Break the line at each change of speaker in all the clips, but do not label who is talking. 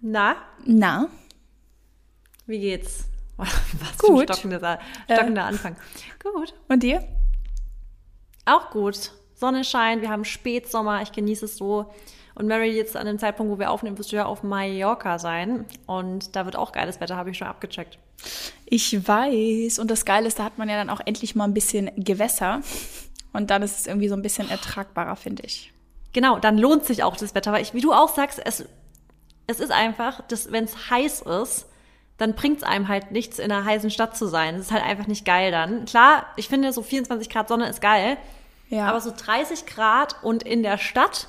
Na,
Na,
wie geht's? Was
Gut.
Für ein stockender, stockender Anfang. Gut.
und dir?
Auch gut. Sonne scheint, wir haben Spätsommer, ich genieße es so. Und Mary, jetzt an dem Zeitpunkt, wo wir aufnehmen, wirst du ja auf Mallorca sein. Und da wird auch geiles Wetter, habe ich schon abgecheckt.
Ich weiß. Und das Geile ist, da hat man ja dann auch endlich mal ein bisschen Gewässer. Und dann ist es irgendwie so ein bisschen ertragbarer, finde ich.
Genau, dann lohnt sich auch das Wetter, weil ich, wie du auch sagst, es, es ist einfach, wenn es heiß ist, dann bringt es einem halt nichts, in einer heißen Stadt zu sein. Es ist halt einfach nicht geil dann. Klar, ich finde, so 24 Grad Sonne ist geil,
Ja.
aber so 30 Grad und in der Stadt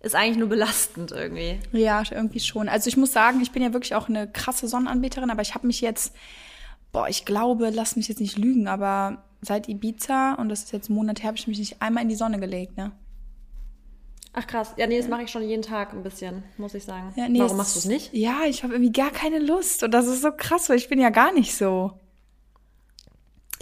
ist eigentlich nur belastend irgendwie.
Ja, irgendwie schon. Also ich muss sagen, ich bin ja wirklich auch eine krasse Sonnenanbeterin, aber ich habe mich jetzt, boah, ich glaube, lass mich jetzt nicht lügen, aber seit Ibiza, und das ist jetzt ein Monat her, habe ich mich nicht einmal in die Sonne gelegt, ne?
Ach krass, ja, nee, das mache ich schon jeden Tag ein bisschen, muss ich sagen.
Ja, nee,
Warum
es-
machst du es nicht?
Ja, ich habe irgendwie gar keine Lust. Und das ist so krass, weil ich bin ja gar nicht so.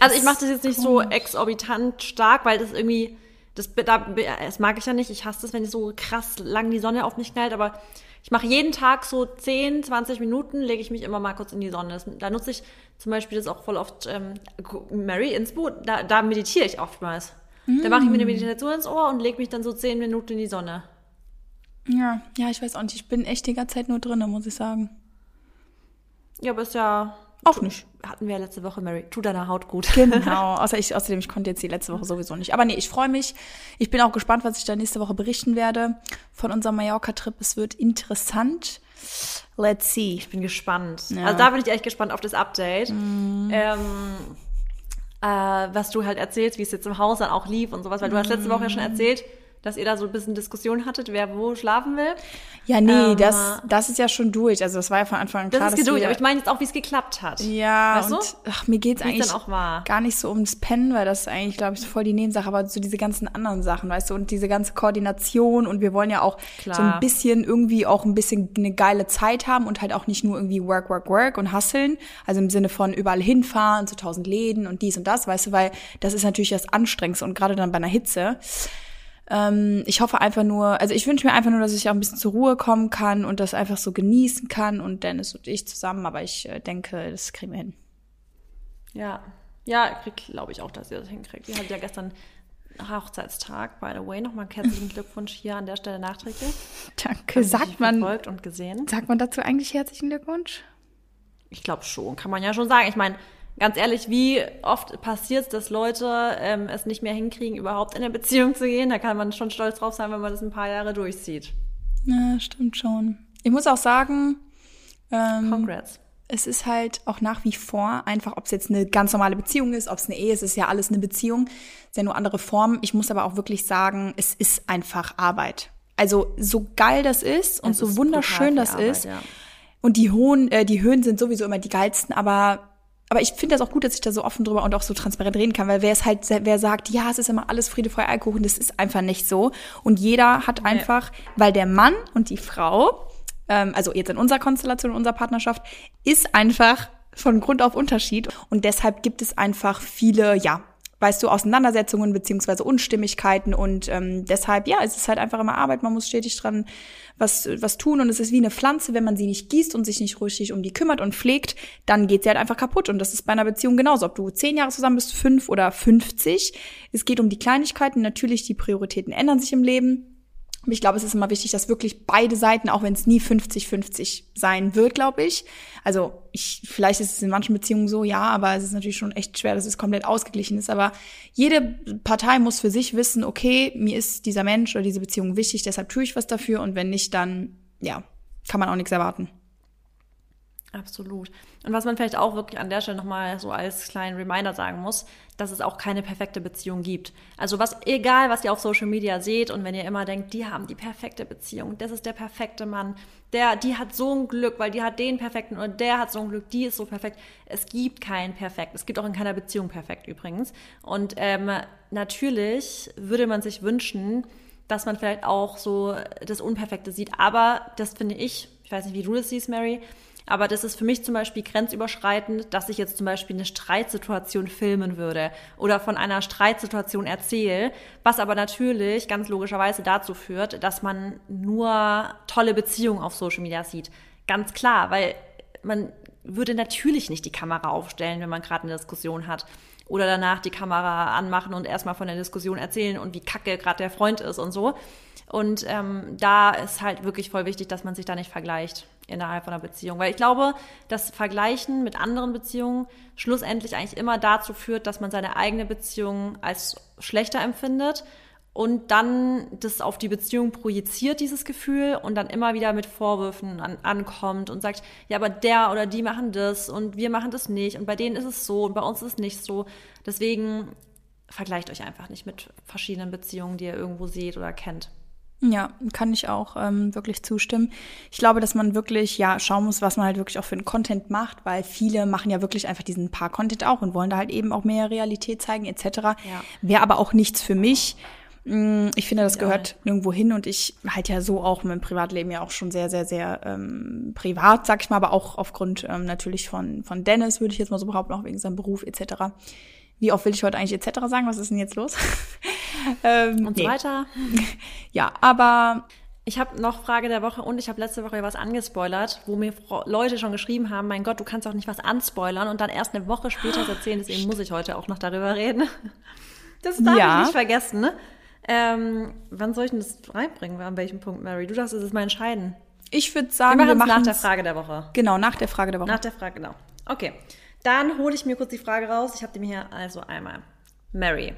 Also ich mache das jetzt nicht so
komisch.
exorbitant stark, weil das irgendwie, das, da, das mag ich ja nicht. Ich hasse das, wenn so krass lang die Sonne auf mich knallt, aber ich mache jeden Tag so 10, 20 Minuten, lege ich mich immer mal kurz in die Sonne. Das, da nutze ich zum Beispiel das auch voll oft, ähm, Mary Inspo, da, da meditiere ich oftmals. Da mache ich mir eine Meditation ins Ohr und lege mich dann so 10 Minuten in die Sonne.
Ja, ja, ich weiß auch nicht. Ich bin echt die ganze Zeit nur drinne, muss ich sagen.
Ja, aber ist ja,
Auch nicht.
hatten wir ja letzte Woche, Mary, tu deiner Haut gut.
Genau. Außer ich, außerdem, ich konnte jetzt die letzte Woche sowieso nicht. Aber nee, ich freue mich. Ich bin auch gespannt, was ich da nächste Woche berichten werde von unserem Mallorca-Trip. Es wird interessant. Let's see.
Ich bin gespannt.
Ja.
Also da bin ich echt gespannt auf das Update. Ähm, äh, was du halt erzählst, wie es jetzt im Haus dann auch lief und sowas, weil du hast letzte Woche ja schon
Mhm.
erzählt, dass ihr da so ein bisschen Diskussion hattet, wer wo schlafen will.
Ja, nee,
Ähm,
das, das ist ja schon durch. Also das war ja von Anfang an
Das
klar,
ist
dass
geduld,
wir,
aber ich meine jetzt auch, wie es geklappt hat.
Ja,
Weißt du?
und ach, mir geht's
Wie es
eigentlich gar nicht so ums Pennen, weil das ist eigentlich, glaube ich, so voll die Nebensache, aber so diese ganzen anderen Sachen, weißt du, und diese ganze Koordination und wir wollen ja auch
Klar.
so ein bisschen irgendwie auch ein bisschen eine geile Zeit haben und halt auch nicht nur irgendwie work, work, work und hustlen, also im Sinne von überall hinfahren zu tausend Läden und dies und das, weißt du, weil das ist natürlich das Anstrengendste und gerade dann bei einer Hitze. Ähm, ich hoffe einfach nur, also ich wünsche mir einfach nur, dass ich auch ein bisschen zur Ruhe kommen kann und das einfach so genießen kann und Dennis und ich zusammen, aber ich äh, denke, das kriegen wir hin.
Ja. Ja, glaube ich auch, dass ihr das hinkriegt. Ihr hattet ja gestern Hochzeitstag, by the way. Nochmal herzlichen Glückwunsch hier an der Stelle nachträglich.
Danke. Sagt man,
verfolgt und gesehen.
sagt man dazu eigentlich herzlichen Glückwunsch?
Ich glaube schon, kann man ja schon sagen. Ich meine, ganz ehrlich, wie oft passiert es, dass Leute ähm, es nicht mehr hinkriegen, überhaupt in eine Beziehung zu gehen? Da kann man schon stolz drauf sein, wenn man das ein paar Jahre durchzieht.
Ja, stimmt schon. Ich muss auch sagen, ähm,
Congrats.
es ist halt auch nach wie vor einfach, ob es jetzt eine ganz normale Beziehung ist, ob es eine Ehe ist, ist ja alles eine Beziehung, ist ja nur andere Formen. Ich muss aber auch wirklich sagen, es ist einfach Arbeit. Also so geil das ist und
Es
so
ist
wunderschön das
Arbeit,
ist.
ja.
Und die hohen, äh, die Höhen sind sowieso immer die geilsten, aber aber ich finde das auch gut, dass ich da so offen drüber und auch so transparent reden kann, weil wer es halt, wer sagt, ja, es ist immer alles Friede, Freude, Alkohol, das ist einfach nicht so. Und jeder hat einfach, weil der Mann und die Frau, ähm, also jetzt in unserer Konstellation, in unserer Partnerschaft, ist einfach von Grund auf Unterschied. Und deshalb gibt es einfach viele, ja, weißt du, Auseinandersetzungen beziehungsweise Unstimmigkeiten und ähm, deshalb, ja, es ist halt einfach immer Arbeit, man muss stetig dran was, was tun und es ist wie eine Pflanze, wenn man sie nicht gießt und sich nicht richtig um die kümmert und pflegt, dann geht sie halt einfach kaputt. Und das ist bei einer Beziehung genauso, ob du zehn Jahre zusammen bist, fünf oder 50, es geht um die Kleinigkeiten, natürlich die Prioritäten ändern sich im Leben, ich glaube, es ist immer wichtig, dass wirklich beide Seiten, auch wenn es nie 50-50 sein wird, glaube ich. Also ich, vielleicht ist es in manchen Beziehungen so, ja, aber es ist natürlich schon echt schwer, dass es komplett ausgeglichen ist. Aber jede Partei muss für sich wissen, okay, mir ist dieser Mensch oder diese Beziehung wichtig, deshalb tue ich was dafür und wenn nicht, dann, ja, kann man auch nichts erwarten.
Absolut. Und was man vielleicht auch wirklich an der Stelle nochmal so als kleinen Reminder sagen muss, dass es auch keine perfekte Beziehung gibt. Also was, egal was ihr auf Social Media seht und wenn ihr immer denkt, die haben die perfekte Beziehung, das ist der perfekte Mann, der, die hat so ein Glück, weil die hat den perfekten oder der hat so ein Glück, die ist so perfekt. Es gibt kein Perfekt. Es gibt auch in keiner Beziehung perfekt übrigens. Und ähm, natürlich würde man sich wünschen, dass man vielleicht auch so das Unperfekte sieht. Aber das finde ich, ich weiß nicht, wie du das siehst, Mary, aber das ist für mich zum Beispiel grenzüberschreitend, dass ich jetzt zum Beispiel eine Streitsituation filmen würde oder von einer Streitsituation erzähle, was aber natürlich ganz logischerweise dazu führt, dass man nur tolle Beziehungen auf Social Media sieht. Ganz klar, weil man würde natürlich nicht die Kamera aufstellen, wenn man gerade eine Diskussion hat. Oder danach die Kamera anmachen und erstmal von der Diskussion erzählen und wie kacke gerade der Freund ist und so. Und ähm, da ist halt wirklich voll wichtig, dass man sich da nicht vergleicht innerhalb von einer Beziehung. Weil ich glaube, das Vergleichen mit anderen Beziehungen schlussendlich eigentlich immer dazu führt, dass man seine eigene Beziehung als schlechter empfindet und dann das auf die Beziehung projiziert, dieses Gefühl, und dann immer wieder mit Vorwürfen an, ankommt und sagt, ja, aber der oder die machen das und wir machen das nicht und bei denen ist es so und bei uns ist es nicht so. Deswegen vergleicht euch einfach nicht mit verschiedenen Beziehungen, die ihr irgendwo seht oder kennt.
Ja, kann ich auch ähm, wirklich zustimmen. Ich glaube, dass man wirklich ja schauen muss, was man halt wirklich auch für einen Content macht, weil viele machen ja wirklich einfach diesen Paar-Content auch und wollen da halt eben auch mehr Realität zeigen etc. Ja. Wäre aber auch nichts für mich. Mm, ich finde, das gehört ja. nirgendwo hin und ich halt ja so auch mein Privatleben ja auch schon sehr, sehr, sehr ähm, privat, sag ich mal, aber auch aufgrund ähm, natürlich von, von Dennis, würde ich jetzt mal so behaupten, auch wegen seinem Beruf etc. Wie oft will ich heute eigentlich etc. sagen? Was ist denn jetzt los?
ähm, und so nee. weiter.
Ja, aber
ich habe noch Frage der Woche und ich habe letzte Woche was angespoilert, wo mir Leute schon geschrieben haben, mein Gott, du kannst auch nicht was anspoilern und dann erst eine Woche später erzählen, deswegen muss ich heute auch noch darüber reden. Das darf ja. ich nicht vergessen, ne? Ähm, wann soll ich denn das reinbringen? An welchem Punkt, Mary? Du darfst es mal entscheiden.
Ich würde sagen,
wir machen es nach der Frage der Woche.
Genau, nach der Frage der Woche.
Nach der Frage, genau. Okay. Dann hole ich mir kurz die Frage raus. Ich habe die mir hier also einmal. Mary.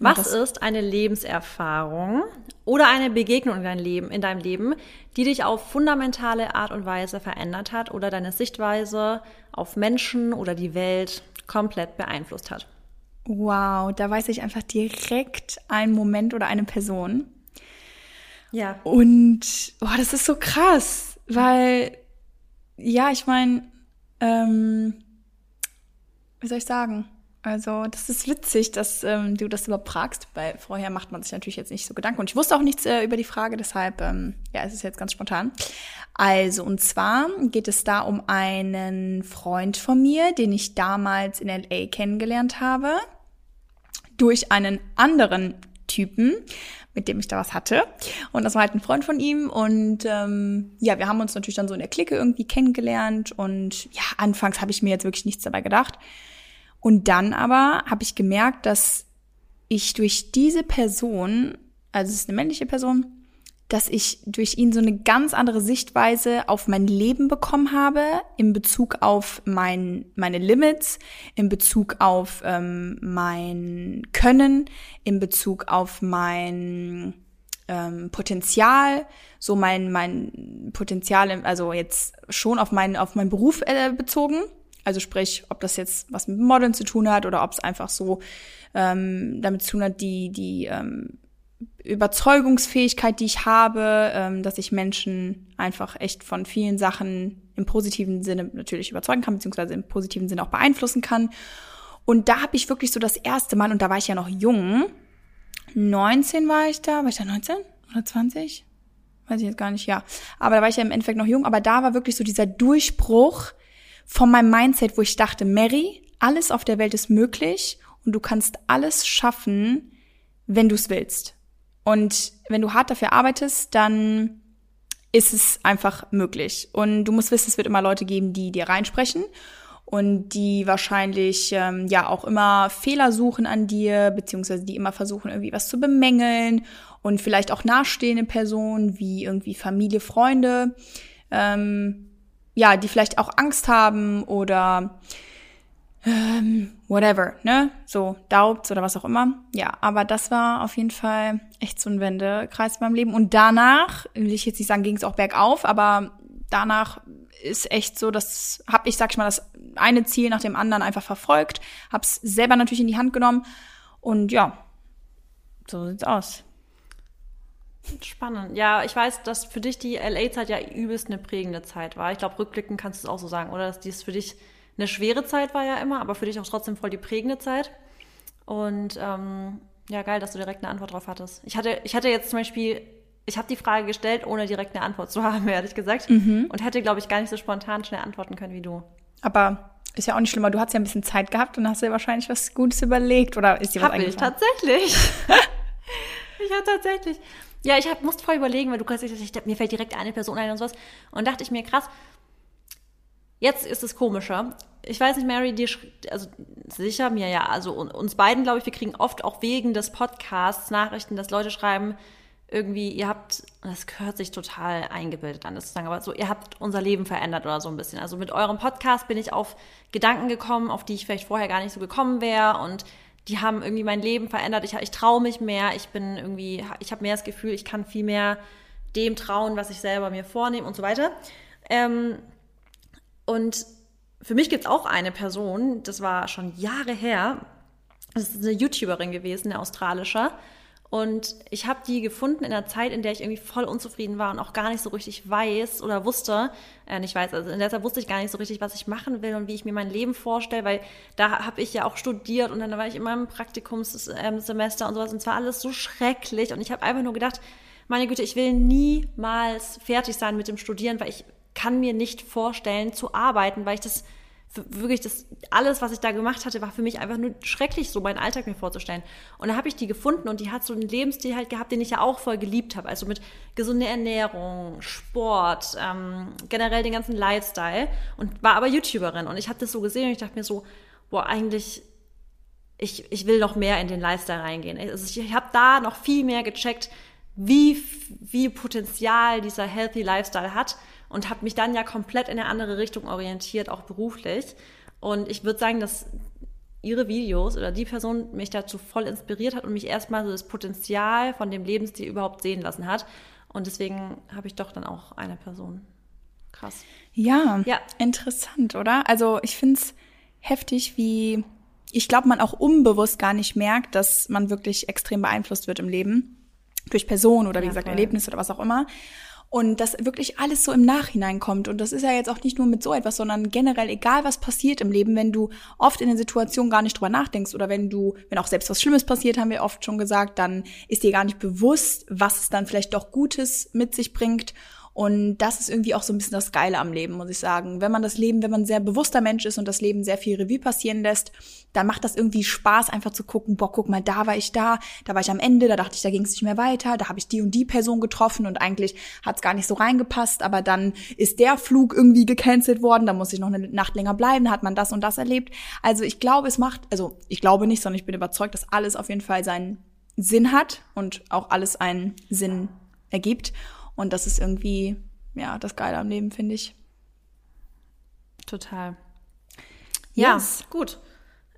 Was ist eine Lebenserfahrung oder eine Begegnung in, dein Leben, in deinem Leben, die dich auf fundamentale Art und Weise verändert hat oder deine Sichtweise auf Menschen oder die Welt komplett beeinflusst hat?
Wow, da weiß ich einfach direkt einen Moment oder eine Person.
Ja.
Und boah, das ist so krass, weil ja, ich meine, ähm, wie soll ich sagen? Also, das ist witzig, dass ähm, du das überhaupt fragst, weil vorher macht man sich natürlich jetzt nicht so Gedanken. Und ich wusste auch nichts äh, über die Frage, deshalb, ähm, ja, es ist jetzt ganz spontan. Also, und zwar geht es da um einen Freund von mir, den ich damals in LA kennengelernt habe, durch einen anderen Typen, mit dem ich da was hatte. Und das war halt ein Freund von ihm. Und ähm, ja, wir haben uns natürlich dann so in der Clique irgendwie kennengelernt. Und ja, anfangs habe ich mir jetzt wirklich nichts dabei gedacht. Und dann aber habe ich gemerkt, dass ich durch diese Person, also es ist eine männliche Person, dass ich durch ihn so eine ganz andere Sichtweise auf mein Leben bekommen habe, in Bezug auf mein, meine Limits, in Bezug auf ähm, mein Können, in Bezug auf mein ähm, Potenzial, so mein, mein Potenzial, also jetzt schon auf meinen, auf meinen Beruf äh, bezogen. Also sprich, ob das jetzt was mit Modeln zu tun hat oder ob es einfach so ähm, damit zu tun hat, die, die ähm, Überzeugungsfähigkeit, die ich habe, ähm, dass ich Menschen einfach echt von vielen Sachen im positiven Sinne natürlich überzeugen kann, beziehungsweise im positiven Sinne auch beeinflussen kann. Und da habe ich wirklich so das erste Mal, und da war ich ja noch jung, 19 war ich da, war ich da 19 oder 20? Weiß ich jetzt gar nicht, ja. Aber da war ich ja im Endeffekt noch jung, aber da war wirklich so dieser Durchbruch von meinem Mindset, wo ich dachte, Mary, alles auf der Welt ist möglich und du kannst alles schaffen, wenn du es willst. Und wenn du hart dafür arbeitest, dann ist es einfach möglich. Und du musst wissen, es wird immer Leute geben, die dir reinsprechen und die wahrscheinlich ähm, ja auch immer Fehler suchen an dir, beziehungsweise die immer versuchen, irgendwie was zu bemängeln und vielleicht auch nahestehende Personen wie irgendwie Familie, Freunde, ähm, ja, die vielleicht auch Angst haben oder ähm, whatever, ne? So Doubts oder was auch immer. Ja, aber das war auf jeden Fall echt so ein Wendekreis in meinem Leben. Und danach, will ich jetzt nicht sagen, ging es auch bergauf, aber danach ist echt so, dass hab ich, sag ich mal, das eine Ziel nach dem anderen einfach verfolgt, hab's selber natürlich in die Hand genommen und ja, so sieht's aus.
Spannend. Ja, ich weiß, dass für dich die LA-Zeit ja übelst eine prägende Zeit war. Ich glaube, rückblickend kannst du es auch so sagen, oder? Dass dies für dich eine schwere Zeit war ja immer, aber für dich auch trotzdem voll die prägende Zeit. Und ähm, ja, geil, dass du direkt eine Antwort drauf hattest. Ich hatte, ich hatte jetzt zum Beispiel, ich habe die Frage gestellt, ohne direkt eine Antwort zu haben, ehrlich gesagt. Mhm. Und hätte, glaube ich, gar nicht so spontan schnell antworten können wie du.
Aber ist ja auch nicht schlimmer. Du hast ja ein bisschen Zeit gehabt und hast dir wahrscheinlich was Gutes überlegt oder ist dir was
hab ich tatsächlich. ich habe tatsächlich. Ja, ich hab, musste voll überlegen, weil du kannst ich, mir fällt direkt eine Person ein und sowas. Und dachte ich mir, krass, jetzt ist es komischer. Ich weiß nicht, Mary, dir, also sicher mir ja, also uns beiden, glaube ich, wir kriegen oft auch wegen des Podcasts Nachrichten, dass Leute schreiben, irgendwie, ihr habt, das hört sich total eingebildet an, das zu sagen, aber so, ihr habt unser Leben verändert oder so ein bisschen. Also mit eurem Podcast bin ich auf Gedanken gekommen, auf die ich vielleicht vorher gar nicht so gekommen wäre und die haben irgendwie mein Leben verändert. Ich, ich traue mich mehr, ich bin irgendwie, ich habe mehr das Gefühl, ich kann viel mehr dem trauen, was ich selber mir vornehme und so weiter. Ähm, und für mich gibt es auch eine Person, das war schon Jahre her, das ist eine YouTuberin gewesen, eine australische. Und ich habe die gefunden in einer Zeit, in der ich irgendwie voll unzufrieden war und auch gar nicht so richtig weiß oder wusste, äh, nicht weiß, also in der Zeit wusste ich gar nicht so richtig, was ich machen will und wie ich mir mein Leben vorstelle, weil da habe ich ja auch studiert und dann war ich immer im Praktikumssemester und sowas und zwar alles so schrecklich und ich habe einfach nur gedacht, meine Güte, ich will niemals fertig sein mit dem Studieren, weil ich kann mir nicht vorstellen zu arbeiten, weil ich das wirklich das alles, was ich da gemacht hatte, war für mich einfach nur schrecklich, so meinen Alltag mir vorzustellen. Und da habe ich die gefunden und die hat so einen Lebensstil halt gehabt, den ich ja auch voll geliebt habe. Also mit gesunder Ernährung, Sport, ähm, generell den ganzen Lifestyle und war aber YouTuberin. Und ich habe das so gesehen und ich dachte mir so, boah, eigentlich ich, ich will noch mehr in den Lifestyle reingehen. Also ich, ich habe da noch viel mehr gecheckt, wie, wie Potenzial dieser Healthy Lifestyle hat und habe mich dann ja komplett in eine andere Richtung orientiert, auch beruflich. Und ich würde sagen, dass ihre Videos oder die Person mich dazu voll inspiriert hat und mich erstmal so das Potenzial von dem Lebensstil überhaupt sehen lassen hat. Und deswegen habe ich doch dann auch eine Person. Krass.
Ja, ja. interessant, oder? Also ich finde es heftig, wie ich glaube, man auch unbewusst gar nicht merkt, dass man wirklich extrem beeinflusst wird im Leben. Durch Personen oder wie ja, gesagt voll. Erlebnisse oder was auch immer. Und dass wirklich alles so im Nachhinein kommt. Und das ist ja jetzt auch nicht nur mit so etwas, sondern generell, egal was passiert im Leben, wenn du oft in den Situationen gar nicht drüber nachdenkst oder wenn du, wenn auch selbst was Schlimmes passiert, haben wir oft schon gesagt, dann ist dir gar nicht bewusst, was es dann vielleicht doch Gutes mit sich bringt. Und das ist irgendwie auch so ein bisschen das Geile am Leben, muss ich sagen. Wenn man das Leben, wenn man ein sehr bewusster Mensch ist und das Leben sehr viel Revue passieren lässt, dann macht das irgendwie Spaß, einfach zu gucken, boah, guck mal, da war ich da, da war ich am Ende, da dachte ich, da ging es nicht mehr weiter, da habe ich die und die Person getroffen und eigentlich hat es gar nicht so reingepasst, aber dann ist der Flug irgendwie gecancelt worden, da muss ich noch eine Nacht länger bleiben, hat man das und das erlebt. Also ich glaube, es macht, also ich glaube nicht, sondern ich bin überzeugt, dass alles auf jeden Fall seinen Sinn hat und auch alles einen Sinn ergibt. Und das ist irgendwie, ja, das Geile am Leben, finde ich.
Total. Ja, yes. gut.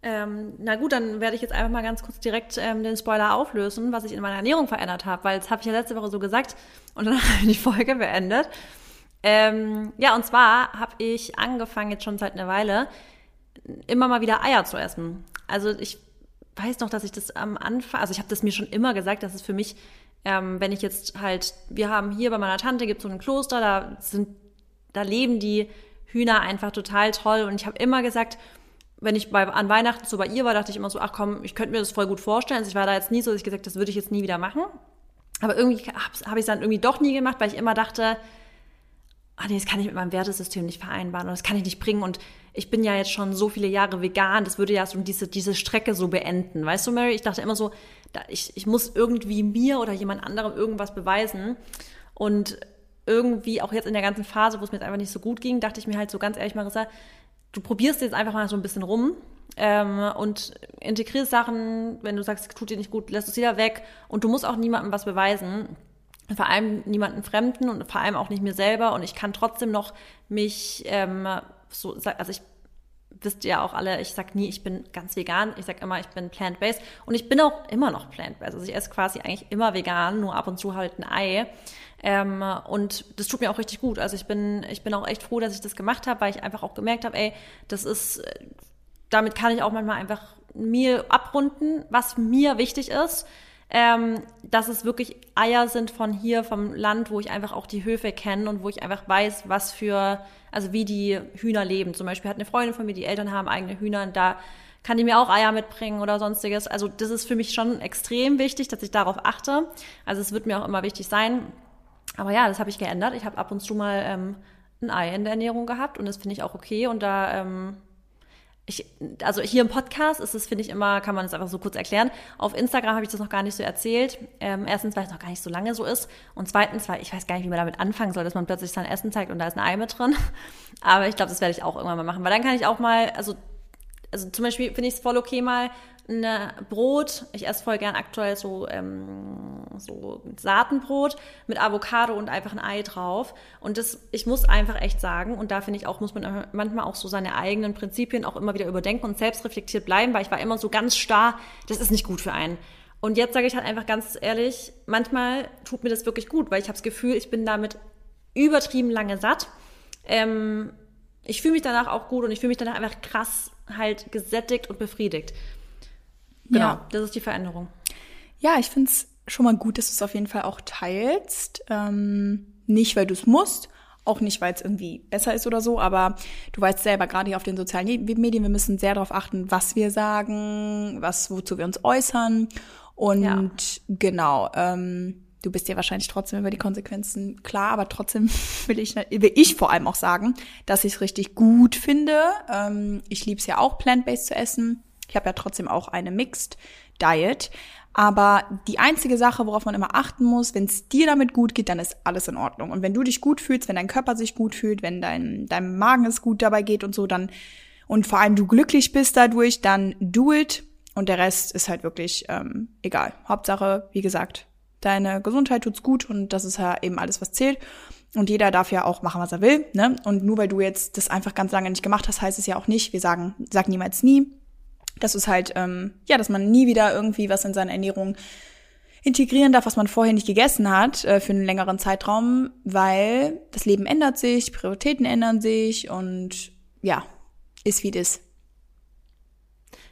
Ähm, na gut, dann werde ich jetzt einfach mal ganz kurz direkt ähm, den Spoiler auflösen, was ich in meiner Ernährung verändert habe, weil das habe ich ja letzte Woche so gesagt und dann habe ich die Folge beendet. Ähm, ja, und zwar habe ich angefangen, jetzt schon seit einer Weile, immer mal wieder Eier zu essen. Also ich weiß noch, dass ich das am Anfang, also ich habe das mir schon immer gesagt, dass es für mich ähm, wenn ich jetzt halt, wir haben hier bei meiner Tante gibt es so ein Kloster, da sind, da leben die Hühner einfach total toll. Und ich habe immer gesagt, wenn ich bei, an Weihnachten so bei ihr war, dachte ich immer so, ach komm, ich könnte mir das voll gut vorstellen. Also ich war da jetzt nie so, dass ich gesagt, das würde ich jetzt nie wieder machen. Aber irgendwie habe hab ich es dann irgendwie doch nie gemacht, weil ich immer dachte, ah nee, das kann ich mit meinem Wertesystem nicht vereinbaren und das kann ich nicht bringen. Und ich bin ja jetzt schon so viele Jahre vegan, das würde ja so diese, diese Strecke so beenden. Weißt du, Mary? Ich dachte immer so, ich, ich muss irgendwie mir oder jemand anderem irgendwas beweisen. Und irgendwie auch jetzt in der ganzen Phase, wo es mir jetzt einfach nicht so gut ging, dachte ich mir halt so ganz ehrlich, Marissa, du probierst jetzt einfach mal so ein bisschen rum ähm, und integrierst Sachen, wenn du sagst, tut dir nicht gut, lässt es wieder weg. Und du musst auch niemandem was beweisen. Vor allem niemanden Fremden und vor allem auch nicht mir selber. Und ich kann trotzdem noch mich ähm, so, also ich wisst ihr auch alle, ich sag nie, ich bin ganz vegan, ich sag immer, ich bin plant-based und ich bin auch immer noch plant-based. Also ich esse quasi eigentlich immer vegan, nur ab und zu halt ein Ei. Ähm, und das tut mir auch richtig gut. Also ich bin, ich bin auch echt froh, dass ich das gemacht habe, weil ich einfach auch gemerkt habe, ey, das ist, damit kann ich auch manchmal einfach mir abrunden, was mir wichtig ist ähm, dass es wirklich Eier sind von hier, vom Land, wo ich einfach auch die Höfe kenne und wo ich einfach weiß, was für, also wie die Hühner leben. Zum Beispiel hat eine Freundin von mir, die Eltern haben eigene Hühner und da kann die mir auch Eier mitbringen oder sonstiges. Also das ist für mich schon extrem wichtig, dass ich darauf achte. Also es wird mir auch immer wichtig sein. Aber ja, das habe ich geändert. Ich habe ab und zu mal ähm, ein Ei in der Ernährung gehabt und das finde ich auch okay. Und da ähm, ich, also hier im Podcast ist es, finde ich immer, kann man es einfach so kurz erklären. Auf Instagram habe ich das noch gar nicht so erzählt. Ähm, erstens, weil es noch gar nicht so lange so ist. Und zweitens, weil ich weiß gar nicht, wie man damit anfangen soll, dass man plötzlich sein Essen zeigt und da ist ein Ei mit drin. Aber ich glaube, das werde ich auch irgendwann mal machen. Weil dann kann ich auch mal, also, also zum Beispiel finde ich es voll okay, mal ein Brot. Ich esse voll gern aktuell so, ähm, so Saatenbrot mit Avocado und einfach ein Ei drauf. Und das, ich muss einfach echt sagen, und da finde ich auch, muss man manchmal auch so seine eigenen Prinzipien auch immer wieder überdenken und selbstreflektiert bleiben, weil ich war immer so ganz starr, das ist nicht gut für einen. Und jetzt sage ich halt einfach ganz ehrlich, manchmal tut mir das wirklich gut, weil ich habe das Gefühl, ich bin damit übertrieben lange satt. Ähm, ich fühle mich danach auch gut und ich fühle mich danach einfach krass halt gesättigt und befriedigt. Genau, ja. das ist die Veränderung.
Ja, ich finde es schon mal gut, dass du es auf jeden Fall auch teilst. Ähm, nicht, weil du es musst, auch nicht, weil es irgendwie besser ist oder so, aber du weißt selber, gerade hier auf den sozialen Medien, wir müssen sehr darauf achten, was wir sagen, was, wozu wir uns äußern. Und ja. genau, ähm, du bist dir wahrscheinlich trotzdem über die Konsequenzen klar, aber trotzdem will ich, will ich vor allem auch sagen, dass ich es richtig gut finde. Ähm, ich liebe es ja auch, plant-based zu essen. Ich habe ja trotzdem auch eine Mixed Diet. Aber die einzige Sache, worauf man immer achten muss, wenn es dir damit gut geht, dann ist alles in Ordnung. Und wenn du dich gut fühlst, wenn dein Körper sich gut fühlt, wenn dein, deinem Magen es gut dabei geht und so, dann und vor allem du glücklich bist dadurch, dann do it. Und der Rest ist halt wirklich ähm, egal. Hauptsache, wie gesagt, deine Gesundheit tut's gut und das ist ja eben alles, was zählt. Und jeder darf ja auch machen, was er will. Ne? Und nur weil du jetzt das einfach ganz lange nicht gemacht hast, heißt es ja auch nicht, wir sagen, sag niemals nie. Das ist halt, ähm, ja, dass man nie wieder irgendwie was in seine Ernährung integrieren darf, was man vorher nicht gegessen hat, äh, für einen längeren Zeitraum, weil das Leben ändert sich, Prioritäten ändern sich und ja, ist wie das.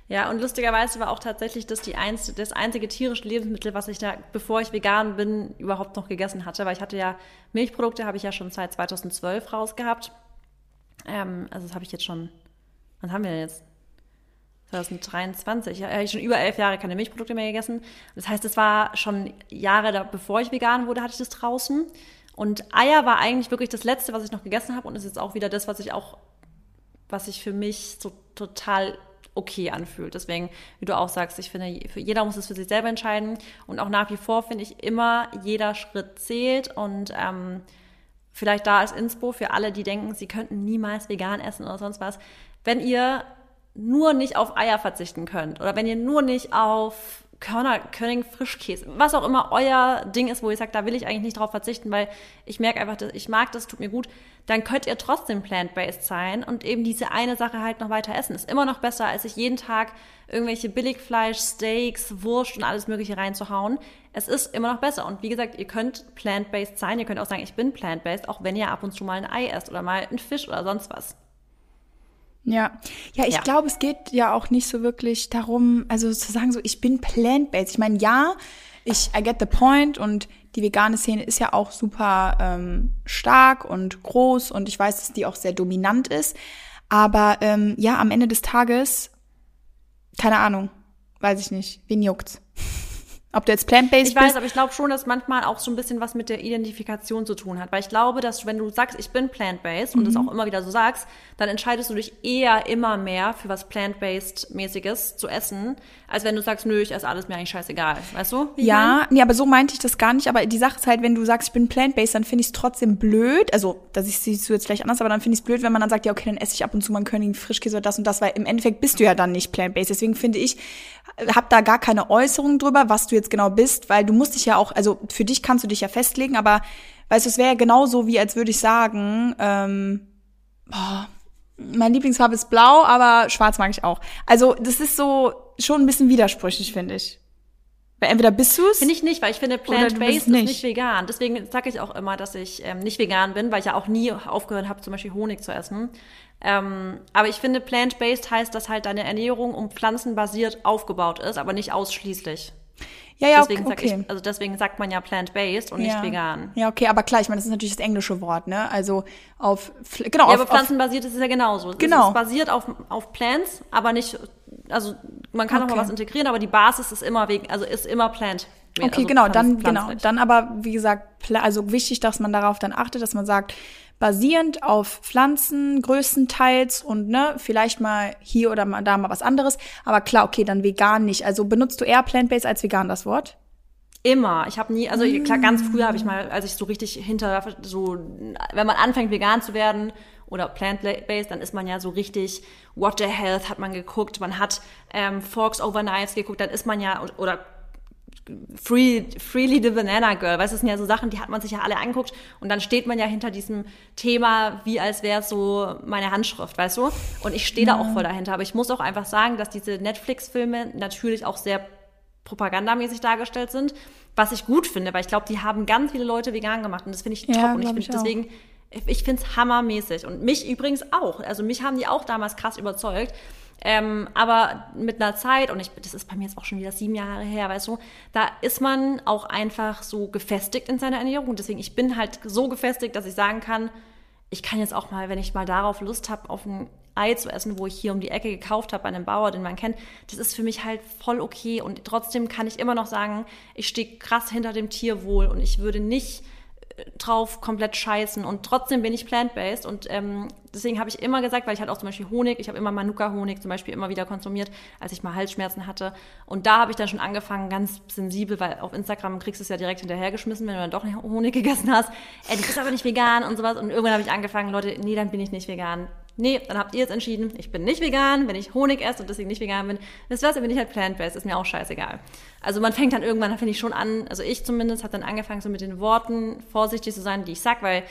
Ja, und lustigerweise war auch tatsächlich das die einz das einzige tierische Lebensmittel, was ich da, bevor ich vegan bin, überhaupt noch gegessen hatte. Weil ich hatte ja Milchprodukte, habe ich ja schon seit 2012 rausgehabt. Ähm, also das habe ich jetzt schon, was haben wir denn jetzt? 2023. Ja, habe ich schon über elf Jahre keine Milchprodukte mehr gegessen. Das heißt, es war schon Jahre, da, bevor ich vegan wurde, hatte ich das draußen. Und Eier war eigentlich wirklich das Letzte, was ich noch gegessen habe und ist jetzt auch wieder das, was ich auch, was sich für mich so total okay anfühlt. Deswegen, wie du auch sagst, ich finde, jeder muss es für sich selber entscheiden. Und auch nach wie vor finde ich immer, jeder Schritt zählt. Und ähm, vielleicht da als Inspo für alle, die denken, sie könnten niemals vegan essen oder sonst was. Wenn ihr nur nicht auf Eier verzichten könnt oder wenn ihr nur nicht auf Körner, Körning, Frischkäse, was auch immer euer Ding ist, wo ihr sagt, da will ich eigentlich nicht drauf verzichten, weil ich merke einfach, ich mag das, tut mir gut, dann könnt ihr trotzdem plant-based sein und eben diese eine Sache halt noch weiter essen. Ist immer noch besser, als sich jeden Tag irgendwelche Billigfleisch, Steaks, Wurst und alles mögliche reinzuhauen. Es ist immer noch besser. Und wie gesagt, ihr könnt plant-based sein, ihr könnt auch sagen, ich bin plant-based, auch wenn ihr ab und zu mal ein Ei esst oder mal einen Fisch oder sonst was.
Ja, ja, ich ja. glaube, es geht ja auch nicht so wirklich darum, also zu sagen so, ich bin plant-based. Ich meine, ja, ich I get the point und die vegane Szene ist ja auch super ähm, stark und groß und ich weiß, dass die auch sehr dominant ist. Aber ähm, ja, am Ende des Tages, keine Ahnung, weiß ich nicht, wen juckt's? Ob du jetzt plant-based bist?
Ich weiß, aber ich glaube schon, dass manchmal auch so ein bisschen was mit der Identifikation zu tun hat. Weil ich glaube, dass wenn du sagst, ich bin plant-based mhm. und das auch immer wieder so sagst, dann entscheidest du dich eher immer mehr für was plant-based-mäßiges zu essen, als wenn du sagst, nö, ich esse alles, mir eigentlich scheißegal. Weißt du?
ja, nee, aber so meinte ich das gar nicht. Aber die Sache ist halt, wenn du sagst, ich bin plant-based, dann finde ich es trotzdem blöd. Also, das siehst du jetzt vielleicht anders, aber dann finde ich es blöd, wenn man dann sagt, ja, okay, dann esse ich ab und zu mal einen König Frischkäse oder das und das, weil im Endeffekt bist du ja dann nicht plant-based. Deswegen finde ich, hab da gar keine Äußerung drüber, was du jetzt genau bist, weil du musst dich ja auch, also für dich kannst du dich ja festlegen, aber weißt du, es wäre ja genauso wie, als würde ich sagen, ähm, boah, mein Lieblingsfarbe ist blau, aber schwarz mag ich auch. Also das ist so schon ein bisschen widersprüchlich, finde ich. Weil entweder bist du es.
Finde ich nicht, weil ich finde, plant-based ist nicht vegan. Deswegen sage ich auch immer, dass ich ähm, nicht vegan bin, weil ich ja auch nie aufgehört habe, zum Beispiel Honig zu essen. Ähm, aber ich finde, plant-based heißt, dass halt deine Ernährung um pflanzenbasiert aufgebaut ist, aber nicht ausschließlich.
Ja, ja,
deswegen
okay.
Sag ich, also deswegen sagt man ja plant-based und ja. nicht vegan.
Ja, okay, aber klar, ich meine, das ist natürlich das englische Wort, ne? Also auf genau.
Ja,
auf,
aber pflanzenbasiert ist es ja genauso.
Genau. Es
ist basiert auf, auf Plants, aber nicht, also man kann okay. auch mal was integrieren, aber die Basis ist immer wegen, also ist immer plant.
Okay,
also
genau, dann genau, dann aber wie gesagt, also wichtig, dass man darauf dann achtet, dass man sagt, basierend auf Pflanzen größtenteils und ne, vielleicht mal hier oder mal da mal was anderes. Aber klar, okay, dann vegan nicht. Also benutzt du eher plant-based als vegan das Wort?
Immer. Ich habe nie, also klar, ganz früher habe ich mal, als ich so richtig hinter, so, wenn man anfängt vegan zu werden oder plant-based, dann ist man ja so richtig What the Health hat man geguckt, man hat ähm, Forks Over Knives geguckt, dann ist man ja, oder Free, Freely the Banana Girl, weißt du, das sind ja so Sachen, die hat man sich ja alle angeguckt. Und dann steht man ja hinter diesem Thema, wie als wäre es so meine Handschrift, weißt du? Und ich stehe da auch voll dahinter, aber ich muss auch einfach sagen, dass diese Netflix-Filme natürlich auch sehr propagandamäßig dargestellt sind, was ich gut finde, weil ich glaube, die haben ganz viele Leute vegan gemacht. Und das finde ich top.
Ja,
und ich finde deswegen ich finde es hammermäßig. Und mich übrigens auch. Also mich haben die auch damals krass überzeugt. Ähm, aber mit einer Zeit, und ich, das ist bei mir jetzt auch schon wieder sieben Jahre her, weißt du, da ist man auch einfach so gefestigt in seiner Ernährung. Deswegen, ich bin halt so gefestigt, dass ich sagen kann, ich kann jetzt auch mal, wenn ich mal darauf Lust habe, auf ein Ei zu essen, wo ich hier um die Ecke gekauft habe bei einem Bauer, den man kennt, das ist für mich halt voll okay. Und trotzdem kann ich immer noch sagen, ich stehe krass hinter dem Tierwohl und ich würde nicht drauf komplett scheißen. Und trotzdem bin ich plant-based. Und ähm, deswegen habe ich immer gesagt, weil ich halt auch zum Beispiel Honig, ich habe immer Manuka-Honig zum Beispiel immer wieder konsumiert, als ich mal Halsschmerzen hatte. Und da habe ich dann schon angefangen, ganz sensibel, weil auf Instagram kriegst du es ja direkt hinterhergeschmissen, wenn du dann doch Honig gegessen hast, ey, du bist aber nicht vegan und sowas. Und irgendwann habe ich angefangen, Leute, nee, dann bin ich nicht vegan. Nee, dann habt ihr jetzt entschieden, ich bin nicht vegan, wenn ich Honig esse und deswegen nicht vegan bin. Wisst ihr was, dann bin ich halt plant-based, ist mir auch scheißegal. Also man fängt dann irgendwann, finde ich schon an, also ich zumindest, habe dann angefangen, so mit den Worten vorsichtig zu sein, die ich sag, weil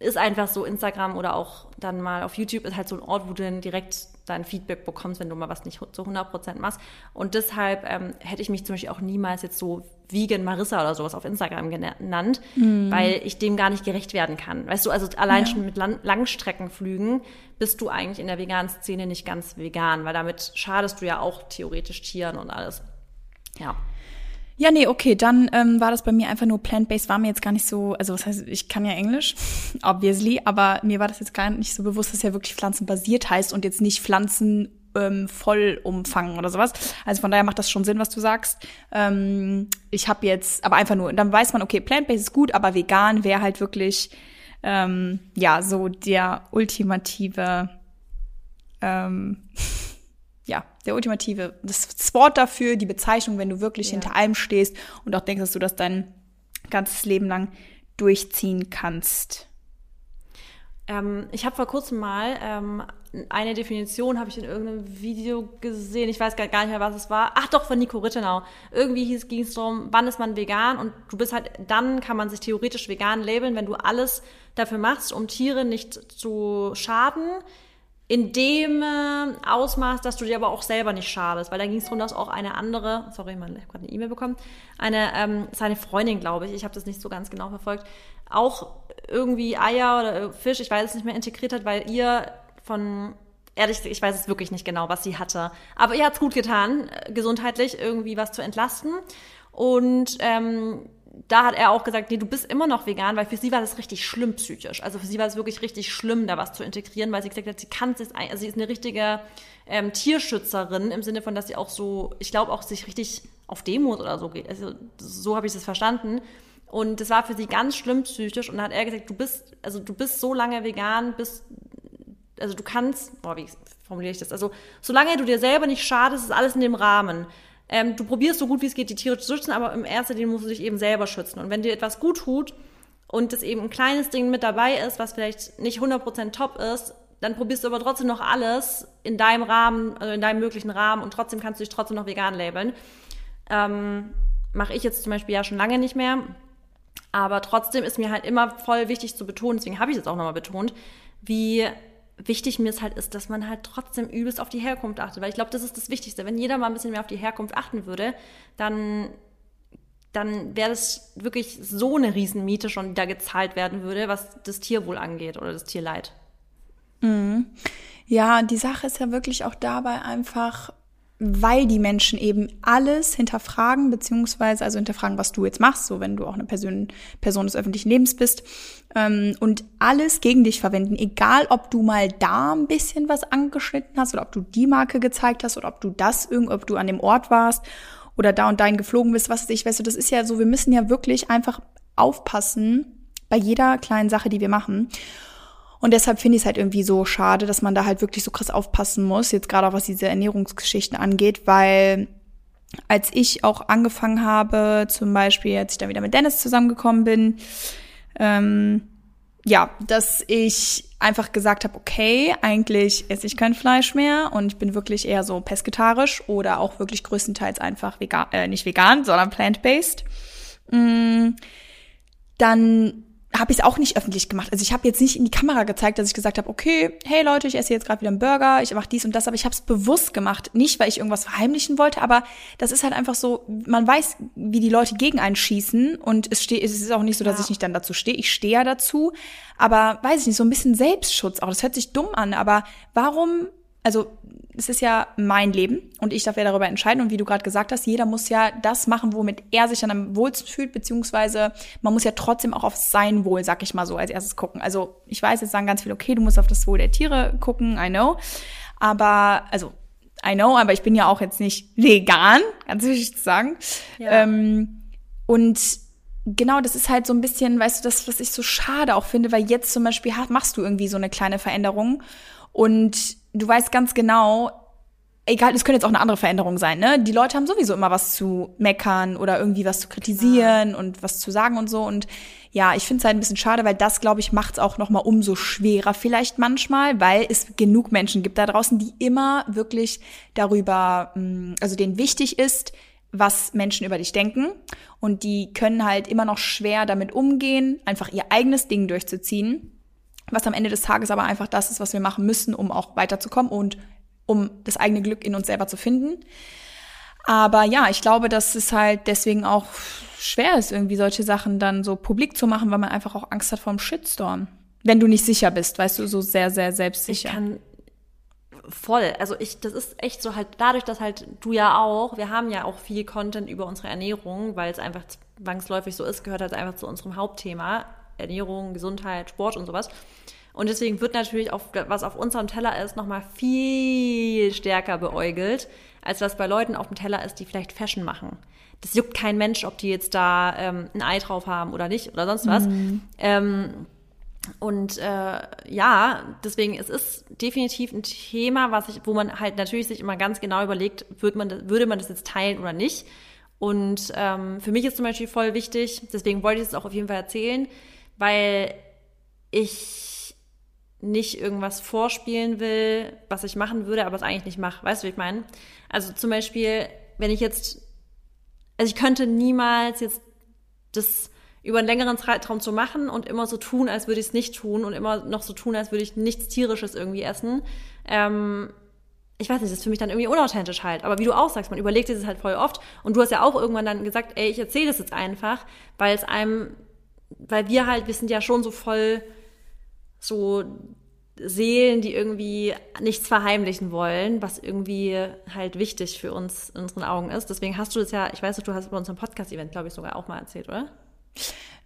ist einfach so Instagram oder auch dann mal auf YouTube ist halt so ein Ort, wo du dann direkt dein Feedback bekommst, wenn du mal was nicht zu 100% machst. Und deshalb ähm, hätte ich mich zum Beispiel auch niemals jetzt so Vegan Marissa oder sowas auf Instagram genannt, weil ich dem gar nicht gerecht werden kann. Weißt du, also allein schon mit Lan Langstreckenflügen bist du eigentlich in der veganen Szene nicht ganz vegan, weil damit schadest du ja auch theoretisch Tieren und alles. Ja.
Ja, nee, okay, dann ähm, war das bei mir einfach nur plant-based, war mir jetzt gar nicht so, also was heißt, ich kann ja Englisch, obviously, aber mir war das jetzt gar nicht so bewusst, dass ja wirklich pflanzenbasiert heißt und jetzt nicht Pflanzen ähm, Vollumfang oder sowas. Also von daher macht das schon Sinn, was du sagst. Ähm, ich habe jetzt, aber einfach nur, dann weiß man, okay, plant-based ist gut, aber vegan wäre halt wirklich, ähm, ja, so der ultimative, ähm, der ultimative, das Wort dafür, die Bezeichnung, wenn du wirklich
Ja.
hinter allem stehst und auch denkst, dass du das dein ganzes Leben lang durchziehen kannst.
Ähm, ich habe vor kurzem mal ähm, eine Definition, habe ich in irgendeinem Video gesehen. Ich weiß gar gar nicht mehr, was es war. Ach doch, von Nico Rittenau. Irgendwie ging es darum, wann ist man vegan? Und du bist halt, dann kann man sich theoretisch vegan labeln, wenn du alles dafür machst, um Tiere nicht zu schaden. In dem äh, Ausmaß, dass du dir aber auch selber nicht schadest. Weil da ging es darum, dass auch eine andere, sorry, man, habe gerade eine E-Mail bekommen, eine, ähm, seine Freundin, glaube ich, ich habe das nicht so ganz genau verfolgt, auch irgendwie Eier oder Fisch, ich weiß es nicht mehr, integriert hat, weil ihr von, ehrlich, ich weiß es wirklich nicht genau, was sie hatte. Aber ihr hat's gut getan, äh, gesundheitlich irgendwie was zu entlasten. Und ähm, da hat er auch gesagt, nee, du bist immer noch vegan, weil für sie war das richtig schlimm psychisch. Also für sie war es wirklich richtig schlimm, da was zu integrieren, weil sie gesagt hat, sie kann es, also sie ist eine richtige ähm, Tierschützerin im Sinne von, dass sie auch so, ich glaube auch sich richtig auf Demos oder so geht. Also so habe ich das verstanden. Und das war für sie ganz schlimm psychisch. Und da hat er gesagt, du bist, also du bist so lange vegan, bis, also du kannst, boah, wie formuliere ich das? Also solange du dir selber nicht schadest, ist alles in dem Rahmen. Ähm, du probierst so gut wie es geht, die Tiere zu schützen, aber im ersten Linie musst du dich eben selber schützen. Und wenn dir etwas gut tut und es eben ein kleines Ding mit dabei ist, was vielleicht nicht 100% top ist, dann probierst du aber trotzdem noch alles in deinem Rahmen, also in deinem möglichen Rahmen und trotzdem kannst du dich trotzdem noch vegan labeln. Ähm, Mache ich jetzt zum Beispiel ja schon lange nicht mehr. Aber trotzdem ist mir halt immer voll wichtig zu betonen, deswegen habe ich es auch nochmal betont, wie wichtig mir es halt ist, dass man halt trotzdem übelst auf die Herkunft achtet. Weil ich glaube, das ist das Wichtigste. Wenn jeder mal ein bisschen mehr auf die Herkunft achten würde, dann, dann wäre das wirklich so eine Riesenmiete schon, die da gezahlt werden würde, was das Tierwohl angeht oder das Tierleid.
Ja, die Sache ist ja wirklich auch dabei einfach, weil die Menschen eben alles hinterfragen, beziehungsweise also hinterfragen, was du jetzt machst, so wenn du auch eine Person, Person des öffentlichen Lebens bist, ähm, und alles gegen dich verwenden, egal ob du mal da ein bisschen was angeschnitten hast oder ob du die Marke gezeigt hast oder ob du das irgend, ob du an dem Ort warst oder da und dahin geflogen bist, was weiß ich, weißt du, das ist ja so, wir müssen ja wirklich einfach aufpassen, Bei jeder kleinen Sache, die wir machen. Und deshalb finde ich es halt irgendwie so schade, dass man da halt wirklich so krass aufpassen muss, jetzt gerade auch was diese Ernährungsgeschichten angeht, weil als ich auch angefangen habe, zum Beispiel, als ich dann wieder mit Dennis zusammengekommen bin, ähm, ja, dass ich einfach gesagt habe, okay, eigentlich esse ich kein Fleisch mehr und ich bin wirklich eher so pesketarisch oder auch wirklich größtenteils einfach vegan, äh, nicht vegan, sondern plant-based. Mm, dann habe ich es auch nicht öffentlich gemacht. Also ich habe jetzt nicht in die Kamera gezeigt, dass ich gesagt habe, okay, hey Leute, ich esse jetzt gerade wieder einen Burger, ich mache dies und das, aber ich habe es bewusst gemacht, nicht weil ich irgendwas verheimlichen wollte, aber das ist halt einfach so, man weiß, wie die Leute gegen einen schießen und es steht, es ist auch nicht so, dass ja. ich nicht dann dazu stehe. Ich stehe ja dazu, aber weiß ich nicht, so ein bisschen Selbstschutz auch. Das hört sich dumm an, aber warum also es ist ja mein Leben und ich darf ja darüber entscheiden. Und wie du gerade gesagt hast, jeder muss ja das machen, womit er sich dann am wohlsten fühlt, beziehungsweise man muss ja trotzdem auch auf sein Wohl, sag ich mal so, als erstes gucken. Also ich weiß, jetzt sagen ganz viele, okay, du musst auf das Wohl der Tiere gucken, I know. Aber, also, I know, aber ich bin ja auch jetzt nicht vegan, ganz wichtig zu sagen. Ja. Ähm, und genau, das ist halt so ein bisschen, weißt du, das, was ich so schade auch finde, weil jetzt zum Beispiel machst du irgendwie so eine kleine Veränderung und du weißt ganz genau, egal, es könnte jetzt auch eine andere Veränderung sein, ne? Die Leute haben sowieso immer was zu meckern oder irgendwie was zu kritisieren ja. und was zu sagen und so. Und ja, ich finde es halt ein bisschen schade, weil das, glaube ich, macht es auch noch mal umso schwerer vielleicht manchmal, weil es genug Menschen gibt da draußen, die immer wirklich darüber, mm, also denen wichtig ist, was Menschen über dich denken. Und die können halt immer noch schwer damit umgehen, einfach ihr eigenes Ding durchzuziehen was am Ende des Tages aber einfach das ist, was wir machen müssen, um auch weiterzukommen und um das eigene Glück in uns selber zu finden. Aber ja, ich glaube, dass es halt deswegen auch schwer ist, irgendwie solche Sachen dann so publik zu machen, weil man einfach auch Angst hat vor dem Shitstorm. Wenn du nicht sicher bist, weißt du, so sehr, sehr selbstsicher.
Ich kann voll. Also ich, das ist echt so halt dadurch, dass halt du ja auch, wir haben ja auch viel Content über unsere Ernährung, weil es einfach zwangsläufig so ist, gehört halt einfach zu unserem Hauptthema. Ernährung, Gesundheit, Sport und sowas. Und deswegen wird natürlich auch, was auf unserem Teller ist, nochmal viel stärker beäugelt, als was bei Leuten auf dem Teller ist, die vielleicht Fashion machen. Das juckt kein Mensch, ob die jetzt da ähm, ein Ei drauf haben oder nicht oder sonst was. Mhm. Ähm, und äh, ja, deswegen es ist definitiv ein Thema, was ich, wo man halt natürlich sich immer ganz genau überlegt, würde man, würde man das jetzt teilen oder nicht. Und ähm, für mich ist zum Beispiel voll wichtig, deswegen wollte ich es auch auf jeden Fall erzählen, weil ich nicht irgendwas vorspielen will, was ich machen würde, aber es eigentlich nicht mache. Weißt du, wie ich meine? Also zum Beispiel, wenn ich jetzt, also ich könnte niemals jetzt das über einen längeren Zeitraum zu machen und immer so tun, als würde ich es nicht tun und immer noch so tun, als würde ich nichts Tierisches irgendwie essen. Ähm, ich weiß nicht, das ist für mich dann irgendwie unauthentisch halt. Aber wie du auch sagst, man überlegt sich das halt voll oft. Und du hast ja auch irgendwann dann gesagt, ey, ich erzähle das jetzt einfach, weil es einem weil wir halt, wir sind ja schon so voll so Seelen, die irgendwie nichts verheimlichen wollen, was irgendwie halt wichtig für uns in unseren Augen ist. Deswegen hast du das ja, ich weiß, du hast bei unserem Podcast-Event, glaube ich, sogar auch mal erzählt, oder?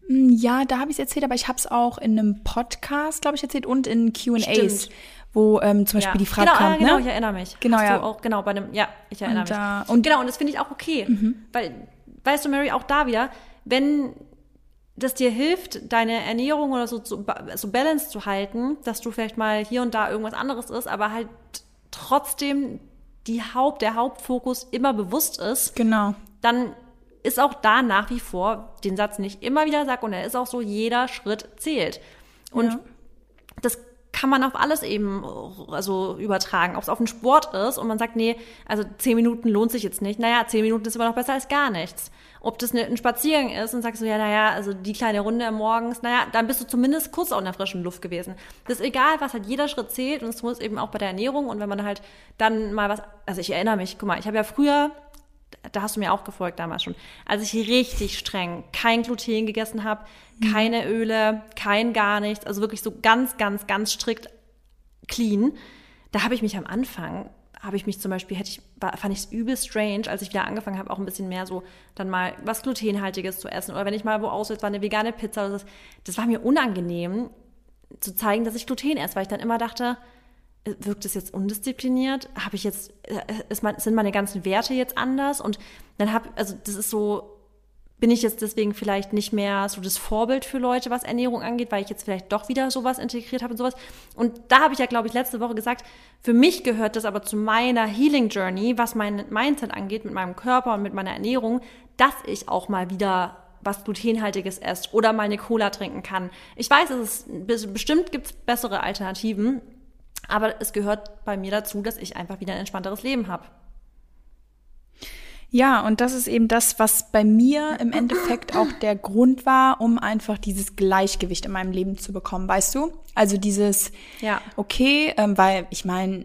Mm, ja, da habe ich es erzählt, aber ich habe es auch in einem Podcast, glaube ich, erzählt und in Q&As, wo ähm, zum Beispiel ja. die Frage
genau,
kam.
Äh, genau,
ne?
ich erinnere mich.
Genau,
Hast
ja.
Auch, genau, bei einem, ja, ich erinnere
und,
mich.
Äh, und
genau, und das finde ich auch okay, mhm. weil, weißt du, Mary, auch da wieder, wenn das dir hilft, deine Ernährung oder so, so, so balance zu halten, dass du vielleicht mal hier und da irgendwas anderes isst, aber halt trotzdem die Haupt, der Hauptfokus immer bewusst ist.
Genau.
Dann ist auch da nach wie vor den Satz nicht immer wieder sag und er ist auch so, jeder Schritt zählt. Und ja. das kann man auf alles eben also übertragen, ob es auf den Sport ist und man sagt, nee, also zehn Minuten lohnt sich jetzt nicht. Naja, zehn Minuten ist immer noch besser als gar nichts ob das ein Spaziergang ist und sagst du, ja, naja, also die kleine Runde morgens, naja, dann bist du zumindest kurz auch in der frischen Luft gewesen. Das ist egal, was halt jeder Schritt zählt und es muss eben auch bei der Ernährung und wenn man halt dann mal was, also ich erinnere mich, guck mal, ich habe ja früher, da hast du mir auch gefolgt damals schon, als ich richtig streng kein Gluten gegessen habe, mhm. keine Öle, kein gar nichts, also wirklich so ganz, ganz, ganz strikt clean, da habe ich mich am Anfang habe ich mich zum Beispiel, hätte ich, fand ich es übel strange, als ich wieder angefangen habe, auch ein bisschen mehr so dann mal was Glutenhaltiges zu essen. Oder wenn ich mal wo auswärts war, eine vegane Pizza oder so. Das war mir unangenehm zu zeigen, dass ich Gluten esse, weil ich dann immer dachte, äh, wirkt es jetzt undiszipliniert? Habe ich jetzt, äh, ist mein, sind meine ganzen Werte jetzt anders? Und dann habe, also das ist so, bin ich jetzt deswegen vielleicht nicht mehr so das Vorbild für Leute, was Ernährung angeht, weil ich jetzt vielleicht doch wieder sowas integriert habe und sowas. Und da habe ich ja, glaube ich, letzte Woche gesagt, für mich gehört das aber zu meiner Healing Journey, was mein Mindset angeht, mit meinem Körper und mit meiner Ernährung, dass ich auch mal wieder was glutenhaltiges esse oder mal eine Cola trinken kann. Ich weiß, es ist, bestimmt gibt es bessere Alternativen, aber es gehört bei mir dazu, dass ich einfach wieder ein entspannteres Leben habe.
Ja, und das ist eben das, was bei mir im Endeffekt auch der Grund war, um einfach dieses Gleichgewicht in meinem Leben zu bekommen, weißt du? Also dieses, ja. okay, ähm, weil ich meine,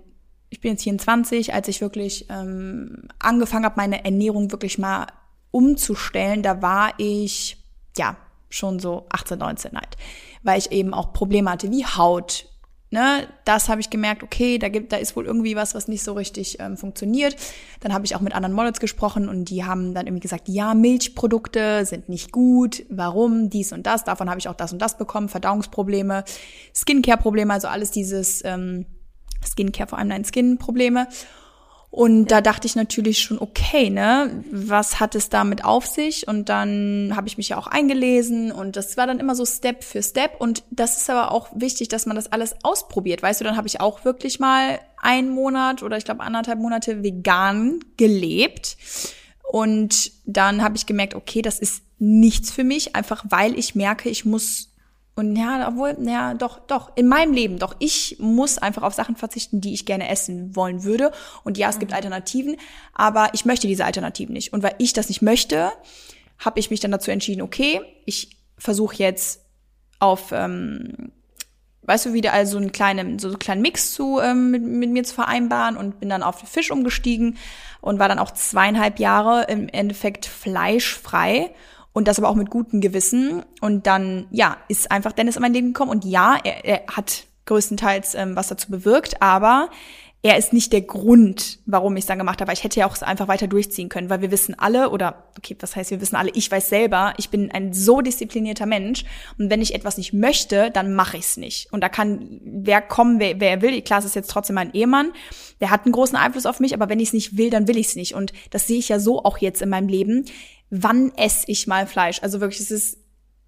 ich bin jetzt 24, als ich wirklich ähm, angefangen habe, meine Ernährung wirklich mal umzustellen, da war ich, ja, schon so 18, 19 halt, weil ich eben auch Probleme hatte wie Haut, ne, das habe ich gemerkt, okay, da gibt, da ist wohl irgendwie was, was nicht so richtig ähm, funktioniert. Dann habe ich auch mit anderen Models gesprochen und die haben dann irgendwie gesagt, ja, Milchprodukte sind nicht gut, warum, dies und das, davon habe ich auch das und das bekommen, Verdauungsprobleme, Skincare-Probleme, also alles dieses ähm, Skincare, vor allem dein Skin-Probleme. Und da dachte ich natürlich schon, okay, ne, was hat es damit auf sich? Und dann habe ich mich ja auch eingelesen und das war dann immer so Step für Step. Und das ist aber auch wichtig, dass man das alles ausprobiert. Weißt du, dann habe ich auch wirklich mal einen Monat oder ich glaube anderthalb Monate vegan gelebt. Und dann habe ich gemerkt, okay, das ist nichts für mich, einfach weil ich merke, ich muss und ja, obwohl, ja, doch, doch, in meinem Leben, doch, ich muss einfach auf Sachen verzichten, die ich gerne essen wollen würde. Und ja, es mhm. gibt Alternativen, aber ich möchte diese Alternativen nicht. Und weil ich das nicht möchte, habe ich mich dann dazu entschieden, okay, ich versuche jetzt auf, ähm, weißt du, wieder also einen kleinen, so einen kleinen Mix zu ähm, mit, mit mir zu vereinbaren und bin dann auf Fisch umgestiegen und war dann auch zweieinhalb Jahre im Endeffekt fleischfrei und das aber auch mit gutem Gewissen. Und dann, ja, ist einfach Dennis in mein Leben gekommen und ja, er, er hat größtenteils ähm, was dazu bewirkt, aber er ist nicht der Grund, warum ich es dann gemacht habe. Ich hätte ja auch einfach weiter durchziehen können, weil wir wissen alle, oder okay, was heißt, wir wissen alle, ich weiß selber, ich bin ein so disziplinierter Mensch und wenn ich etwas nicht möchte, dann mache ich es nicht. Und da kann wer kommen, wer, wer will. Klar, es ist jetzt trotzdem mein Ehemann, der hat einen großen Einfluss auf mich, aber wenn ich es nicht will, dann will ich es nicht. Und das sehe ich ja so auch jetzt in meinem Leben wann esse ich mal Fleisch. Also wirklich, es ist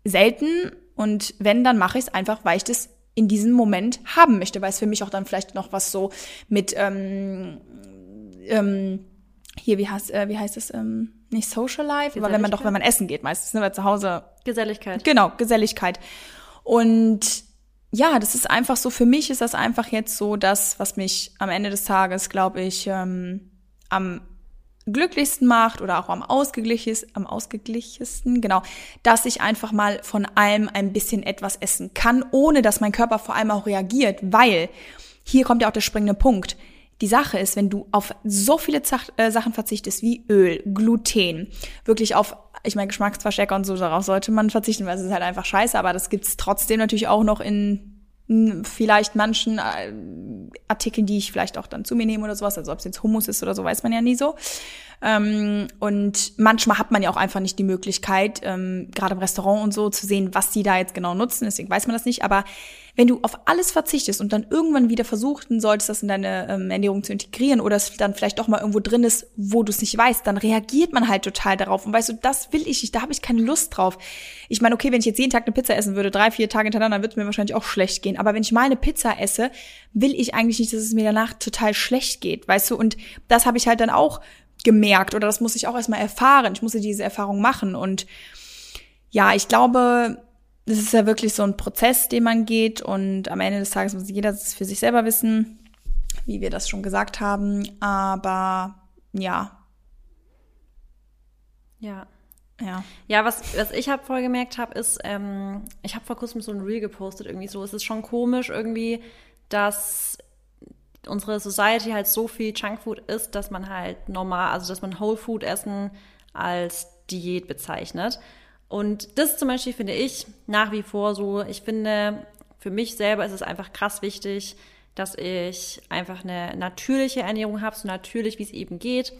selten und wenn, dann mache ich es einfach, weil ich das in diesem Moment haben möchte, weil es für mich auch dann vielleicht noch was so mit ähm, ähm, hier, wie heißt, äh, wie heißt es, ähm, nicht Social Life, aber wenn man doch, wenn man essen geht meistens, ne, weil zu Hause.
Geselligkeit.
Genau, Geselligkeit. Und ja, das ist einfach so, für mich ist das einfach jetzt so das, was mich am Ende des Tages, glaube ich, ähm, am glücklichsten macht oder auch am ausgeglichensten, am ausgeglichensten, genau, dass ich einfach mal von allem ein bisschen etwas essen kann, ohne dass mein Körper vor allem auch reagiert, weil hier kommt ja auch der springende Punkt. Die Sache ist, wenn du auf so viele Zach äh, Sachen verzichtest wie Öl, Gluten, wirklich auf, ich meine, Geschmacksverstärker und so, darauf sollte man verzichten, weil es ist halt einfach scheiße, aber das gibt's trotzdem natürlich auch noch in vielleicht manchen äh, Artikeln, die ich vielleicht auch dann zu mir nehme oder sowas, also ob es jetzt Hummus ist oder so, weiß man ja nie so. Ähm, und manchmal hat man ja auch einfach nicht die Möglichkeit, ähm, gerade im Restaurant und so, zu sehen, was die da jetzt genau nutzen. Deswegen weiß man das nicht. Aber wenn du auf alles verzichtest und dann irgendwann wieder versuchen solltest, das in deine ähm, Ernährung zu integrieren oder es dann vielleicht doch mal irgendwo drin ist, wo du es nicht weißt, dann reagiert man halt total darauf. Und weißt du, das will ich nicht, da habe ich keine Lust drauf. Ich meine, okay, wenn ich jetzt jeden Tag eine Pizza essen würde, drei, vier Tage hintereinander, dann würde es mir wahrscheinlich auch schlecht gehen. Aber wenn ich mal eine Pizza esse, will ich eigentlich nicht, dass es mir danach total schlecht geht, weißt du? Und das habe ich halt dann auch gemerkt oder das muss ich auch erstmal erfahren. Ich musste diese Erfahrung machen und ja, ich glaube, das ist ja wirklich so ein Prozess, den man geht und am Ende des Tages muss jeder das für sich selber wissen, wie wir das schon gesagt haben, aber ja.
Ja. Ja. Ja, was, was ich hab voll gemerkt habe, ist, ähm, ich habe vor kurzem so ein Reel gepostet, irgendwie so. Es ist schon komisch irgendwie, dass unsere Society halt so viel Junkfood isst, dass man halt normal, also dass man Whole Food Essen als Diät bezeichnet. Und das zum Beispiel finde ich nach wie vor so, ich finde, für mich selber ist es einfach krass wichtig, dass ich einfach eine natürliche Ernährung habe, so natürlich, wie es eben geht.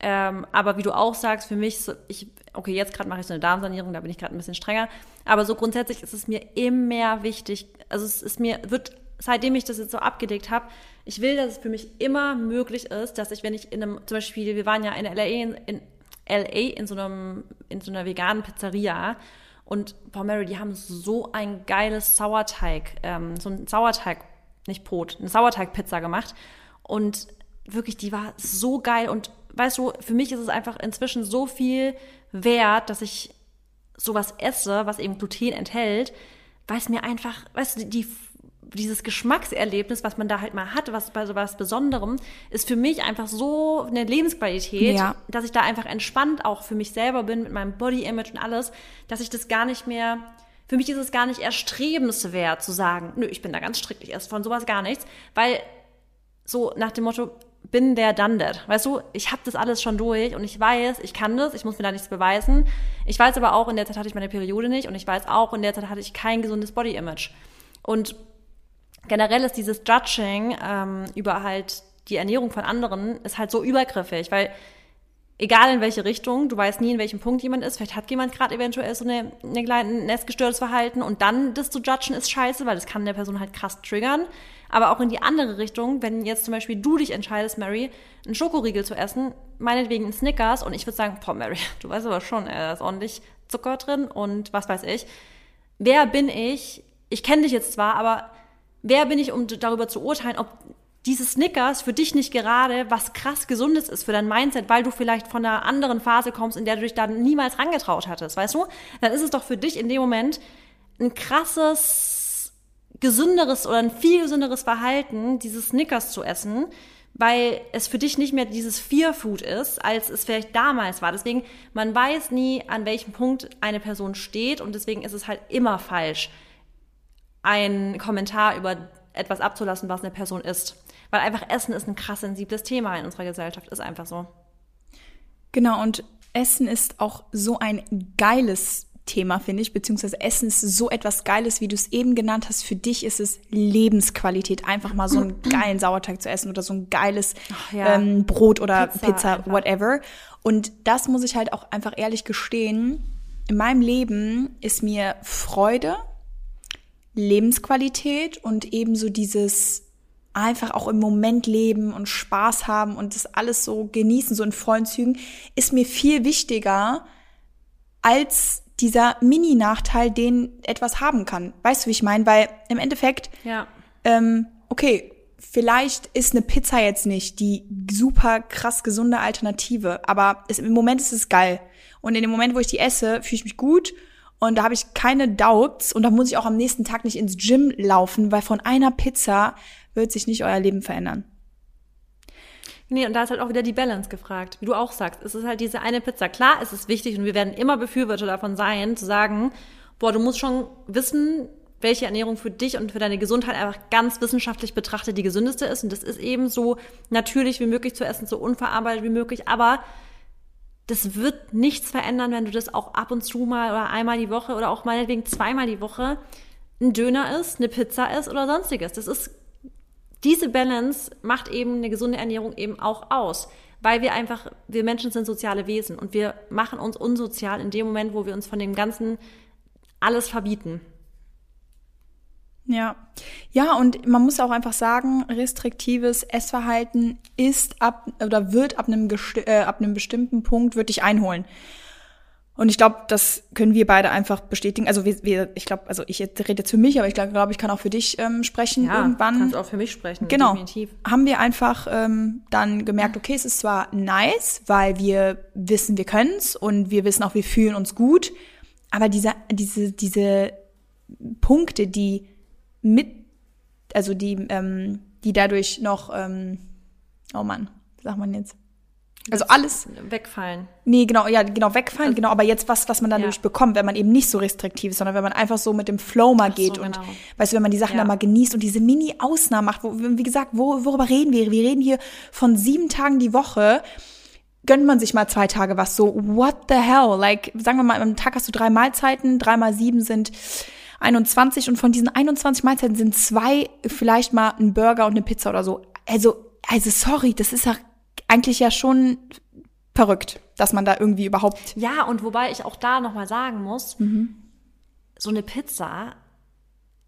Ähm, aber wie du auch sagst, für mich, ich, okay, jetzt gerade mache ich so eine Darmsanierung, da bin ich gerade ein bisschen strenger. Aber so grundsätzlich ist es mir immer wichtig, also es ist mir, wird seitdem ich das jetzt so abgedeckt habe, ich will, dass es für mich immer möglich ist, dass ich, wenn ich in einem, zum Beispiel, wir waren ja in LA in, in LA in so einem, in so einer veganen Pizzeria. Und boah, Mary, die haben so ein geiles Sauerteig, ähm, so ein Sauerteig, nicht Brot, eine Sauerteigpizza gemacht. Und wirklich, die war so geil. Und weißt du, für mich ist es einfach inzwischen so viel wert, dass ich sowas esse, was eben Gluten enthält, weil es mir einfach, weißt du, die, dieses Geschmackserlebnis, was man da halt mal hat, was bei so was Besonderem, ist für mich einfach so eine Lebensqualität,
Ja.
dass ich da einfach entspannt auch für mich selber bin mit meinem Body-Image und alles, dass ich das gar nicht mehr, für mich ist es gar nicht erstrebenswert zu sagen, nö, ich bin da ganz strikt, ich esse von sowas gar nichts, weil so nach dem Motto, bin der done that. Weißt du, ich habe das alles schon durch und ich weiß, ich kann das, ich muss mir da nichts beweisen. Ich weiß aber auch, in der Zeit hatte ich meine Periode nicht und ich weiß auch, in der Zeit hatte ich kein gesundes Body-Image. Und generell ist dieses Judging ähm, über halt die Ernährung von anderen ist halt so übergriffig, weil egal in welche Richtung, du weißt nie, in welchem Punkt jemand ist. Vielleicht hat jemand gerade eventuell so eine, eine kleine, ein Verhalten und dann das zu judgen ist scheiße, weil das kann der Person halt krass triggern. Aber auch in die andere Richtung, wenn jetzt zum Beispiel du dich entscheidest, Mary, einen Schokoriegel zu essen, meinetwegen einen Snickers und ich würde sagen, boah, Mary, du weißt aber schon, äh, da ist ordentlich Zucker drin und was weiß ich. Wer bin ich? Ich kenne dich jetzt zwar, aber wer bin ich, um darüber zu urteilen, ob diese Snickers für dich nicht gerade was krass Gesundes ist für dein Mindset, weil du vielleicht von einer anderen Phase kommst, in der du dich da niemals rangetraut hattest, weißt du? Dann ist es doch für dich in dem Moment ein krasses, gesünderes oder ein viel gesünderes Verhalten, diese Snickers zu essen, weil es für dich nicht mehr dieses Fear-Food ist, als es vielleicht damals war. Deswegen, man weiß nie, an welchem Punkt eine Person steht und deswegen ist es halt immer falsch, einen Kommentar über etwas abzulassen, was eine Person isst. Weil einfach Essen ist ein krass sensibles Thema in unserer Gesellschaft, ist einfach so.
Genau, und Essen ist auch so ein geiles Thema, finde ich, beziehungsweise Essen ist so etwas Geiles, wie du es eben genannt hast. Für dich ist es Lebensqualität, einfach mal so einen geilen Sauerteig zu essen oder so ein geiles
ja.
ähm, Brot oder
Pizza
Pizza,
einfach.
whatever. Und das muss ich halt auch einfach ehrlich gestehen. In meinem Leben ist mir Freude, Lebensqualität und ebenso dieses einfach auch im Moment leben und Spaß haben und das alles so genießen, so in vollen Zügen, ist mir viel wichtiger als dieser Mini-Nachteil, den etwas haben kann. Weißt du, wie ich meine? Weil im Endeffekt,
Ja.
ähm, okay, vielleicht ist eine Pizza jetzt nicht die super krass gesunde Alternative, aber es, im Moment ist es geil. Und in dem Moment, wo ich die esse, fühle ich mich gut und da habe ich keine Doubts und da muss ich auch am nächsten Tag nicht ins Gym laufen, weil von einer Pizza wird sich nicht euer Leben verändern.
Nee, und da ist halt auch wieder die Balance gefragt. Wie du auch sagst, es ist halt diese eine Pizza. Klar, es ist wichtig und wir werden immer Befürworter davon sein, zu sagen, boah, du musst schon wissen, welche Ernährung für dich und für deine Gesundheit einfach ganz wissenschaftlich betrachtet die gesündeste ist. Und das ist eben so natürlich wie möglich zu essen, so unverarbeitet wie möglich. Aber das wird nichts verändern, wenn du das auch ab und zu mal oder einmal die Woche oder auch meinetwegen zweimal die Woche ein Döner isst, eine Pizza isst oder sonstiges. Das ist diese Balance macht eben eine gesunde Ernährung eben auch aus, weil wir einfach, wir Menschen sind soziale Wesen und wir machen uns unsozial in dem Moment, wo wir uns von dem Ganzen alles verbieten.
Ja. Ja, und man muss auch einfach sagen, restriktives Essverhalten ist ab oder wird ab einem, äh, ab einem bestimmten Punkt wird dich einholen. Und ich glaube, das können wir beide einfach bestätigen. Also wir, wir ich glaube, also ich rede jetzt für mich, aber ich glaube, glaub, ich kann auch für dich ähm, sprechen irgendwann.
kannst auch für mich sprechen,
Genau.
definitiv.
Haben wir einfach ähm, dann gemerkt, okay, es ist zwar nice, weil wir wissen, wir können's und wir wissen auch, wir fühlen uns gut, aber diese, diese, diese Punkte, die mit, also die, ähm, die dadurch noch, ähm, oh Mann, was sagt man jetzt? Also alles,
Wegfallen.
nee, genau, ja, genau, wegfallen, genau, aber jetzt was, was man dann
Ja.
dadurch bekommt, wenn man eben nicht so restriktiv ist, sondern wenn man einfach so mit dem Flow mal
so,
geht und,
genau.
weißt du, wenn man die Sachen
Ja.
dann mal genießt und diese Mini-Ausnahmen macht, wo, wie gesagt, wo, worüber reden wir? Wir reden hier von sieben Tagen die Woche, gönnt man sich mal zwei Tage was, so, what the hell? Like, sagen wir mal, am Tag hast du drei Mahlzeiten, drei mal sieben sind 21 und von diesen 21 Mahlzeiten sind zwei vielleicht mal ein Burger und eine Pizza oder so. Also, also sorry, das ist ja eigentlich ja schon verrückt, dass man da irgendwie überhaupt
Ja, und wobei ich auch da nochmal sagen muss,
Mhm.
so eine Pizza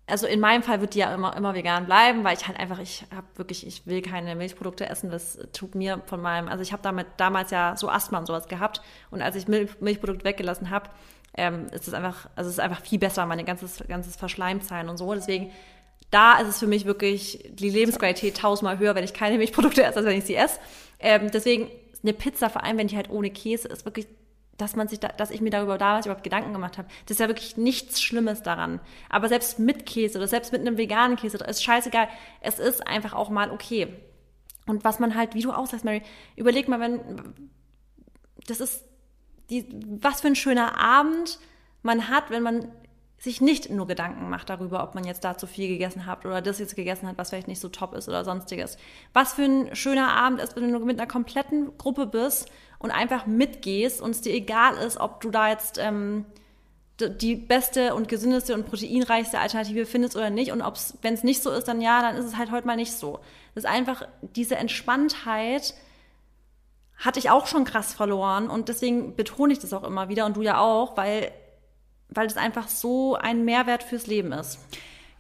also in meinem Fall wird die ja immer, immer vegan bleiben, weil ich halt einfach, ich habe wirklich, ich will keine Milchprodukte essen. Das tut mir von meinem, also ich habe damit damals ja so Asthma und sowas gehabt. Und als ich Milch, Milchprodukte weggelassen habe, ähm, ist es einfach, also ist einfach viel besser, meine ganzes, ganzes verschleimt sein und so. Deswegen, da ist es für mich wirklich die Lebensqualität tausendmal höher, wenn ich keine Milchprodukte esse, als wenn ich sie esse. Ähm, deswegen eine Pizza, vor allem wenn die halt ohne Käse ist, wirklich dass man sich da, dass ich mir darüber damals überhaupt Gedanken gemacht habe. Das ist ja wirklich nichts Schlimmes daran. Aber selbst mit Käse oder selbst mit einem veganen Käse, ist scheißegal. Es ist einfach auch mal okay. Und was man halt, wie du auch sagst, Mary, überleg mal, wenn, das ist die, was für ein schöner Abend man hat, wenn man sich nicht nur Gedanken macht darüber, ob man jetzt da zu viel gegessen hat oder das jetzt gegessen hat, was vielleicht nicht so top ist oder sonstiges. Was für ein schöner Abend ist, wenn du mit einer kompletten Gruppe bist und einfach mitgehst und es dir egal ist, ob du da jetzt ähm, die beste und gesündeste und proteinreichste Alternative findest oder nicht. Und wenn es nicht so ist, dann ja, dann ist es halt heute mal nicht so. Das ist einfach diese Entspanntheit, hatte ich auch schon krass verloren und deswegen betone ich das auch immer wieder und du ja auch, weil weil es einfach so ein Mehrwert fürs Leben ist.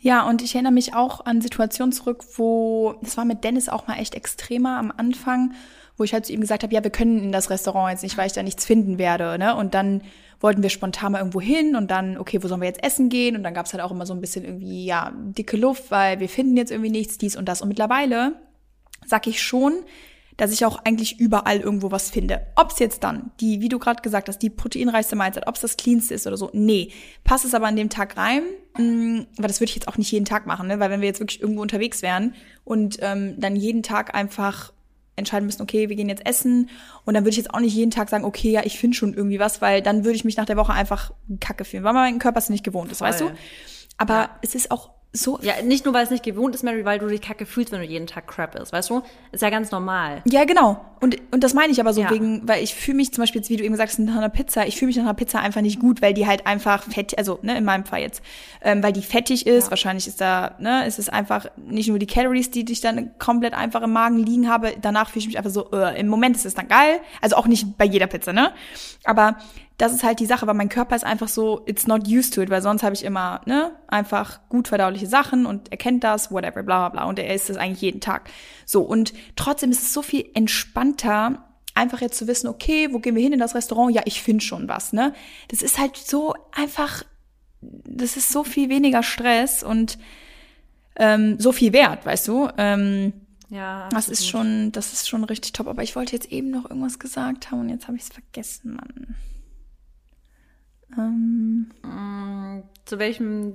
Ja, und ich erinnere mich auch an Situationen zurück, wo, das war mit Dennis auch mal echt extremer am Anfang, wo ich halt zu ihm gesagt habe, ja, wir können in das Restaurant jetzt nicht, weil ich da nichts finden werde. Ne? Und dann wollten wir spontan mal irgendwo hin und dann, okay, wo sollen wir jetzt essen gehen? Und dann gab es halt auch immer so ein bisschen irgendwie, ja, dicke Luft, weil wir finden jetzt irgendwie nichts, dies und das. Und mittlerweile sag ich schon, dass ich auch eigentlich überall irgendwo was finde. Ob es jetzt dann die, wie du gerade gesagt hast, die proteinreichste Mahlzeit, ob es das cleanste ist oder so, nee. Passt es aber an dem Tag rein, mh, mm, weil das würde ich jetzt auch nicht jeden Tag machen, ne? weil wenn wir jetzt wirklich irgendwo unterwegs wären und ähm, dann jeden Tag einfach entscheiden müssen, okay, wir gehen jetzt essen und dann würde ich jetzt auch nicht jeden Tag sagen, okay, ja, ich finde schon irgendwie was, weil dann würde ich mich nach der Woche einfach kacke fühlen, weil mein Körper es nicht gewohnt ist, Voll. weißt du? Aber ja. es ist auch so.
Ja, nicht nur, weil es nicht gewohnt ist, Mary, weil du dich kacke fühlst, wenn du jeden Tag Crap isst, weißt du? Ist ja ganz normal.
Ja, genau. Und, und das meine ich aber so ja. wegen, weil ich fühle mich zum Beispiel jetzt, wie du eben sagst, nach einer Pizza, ich fühle mich nach einer Pizza einfach nicht gut, weil die halt einfach fett, also, ne, in meinem Fall jetzt, ähm, weil die fettig ist, ja. wahrscheinlich ist da, ne, ist es einfach nicht nur die Calories, die ich dann komplett einfach im Magen liegen habe, danach fühle ich mich einfach so, äh, im Moment ist es dann geil, also auch nicht bei jeder Pizza, ne? Aber das ist halt die Sache, weil mein Körper ist einfach so, it's not used to it, weil sonst habe ich immer, ne, einfach gut verdauliche Sachen und er kennt das, whatever, bla bla bla. Und er isst es eigentlich jeden Tag. So, und trotzdem ist es so viel entspannter, einfach jetzt zu wissen, okay, wo gehen wir hin in das Restaurant? Ja, ich finde schon was, ne? Das ist halt so einfach, das ist so viel weniger Stress und ähm, so viel wert, weißt du? Ähm, ja, das ist schon, das ist schon richtig top. Aber ich wollte jetzt eben noch irgendwas gesagt haben und jetzt habe ich es vergessen, Mann.
Ähm, mm, zu welchem?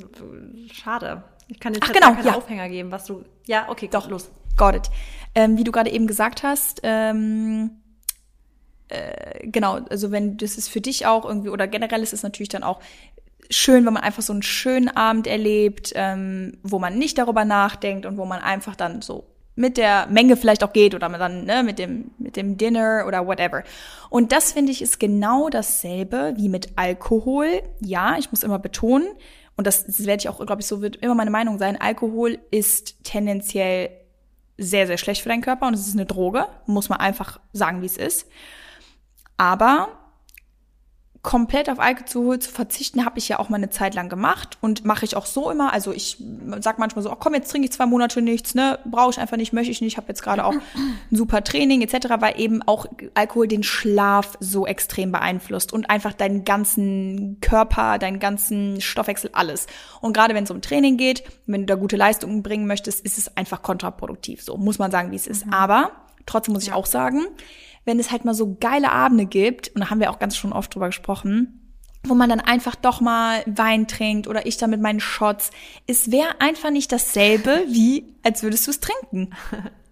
Schade. Ich kann jetzt
Ach, genau,
ja. Aufhänger geben, was du. Ja, okay,
doch los. Got it. Ähm, wie du gerade eben gesagt hast, ähm, äh, genau, also wenn das ist für dich auch irgendwie oder generell ist es natürlich dann auch schön, wenn man einfach so einen schönen Abend erlebt, ähm, wo man nicht darüber nachdenkt und wo man einfach dann so mit der Menge vielleicht auch geht oder dann ne, mit dem mit dem Dinner oder whatever. Und das finde ich ist genau dasselbe wie mit Alkohol. Ja, ich muss immer betonen und das, das werde ich auch, glaube ich, so wird immer meine Meinung sein. Alkohol ist tendenziell sehr sehr schlecht für deinen Körper und es ist eine Droge, muss man einfach sagen, wie es ist. Aber komplett auf Alkohol zu verzichten, habe ich ja auch mal eine Zeit lang gemacht und mache ich auch so immer. Also ich sag manchmal so, ach komm, jetzt trinke ich zwei Monate nichts, ne, brauche ich einfach nicht, möchte ich nicht. Ich habe jetzt gerade auch ein super Training etc., weil eben auch Alkohol den Schlaf so extrem beeinflusst und einfach deinen ganzen Körper, deinen ganzen Stoffwechsel, alles. Und gerade wenn es um Training geht, wenn du da gute Leistungen bringen möchtest, ist es einfach kontraproduktiv. So muss man sagen, wie es ist. Mhm. Aber trotzdem muss ich auch sagen, wenn es halt mal so geile Abende gibt, und da haben wir auch ganz schon oft drüber gesprochen, wo man dann einfach doch mal Wein trinkt oder ich dann mit meinen Shots. Es wäre einfach nicht dasselbe, wie als würdest du es trinken.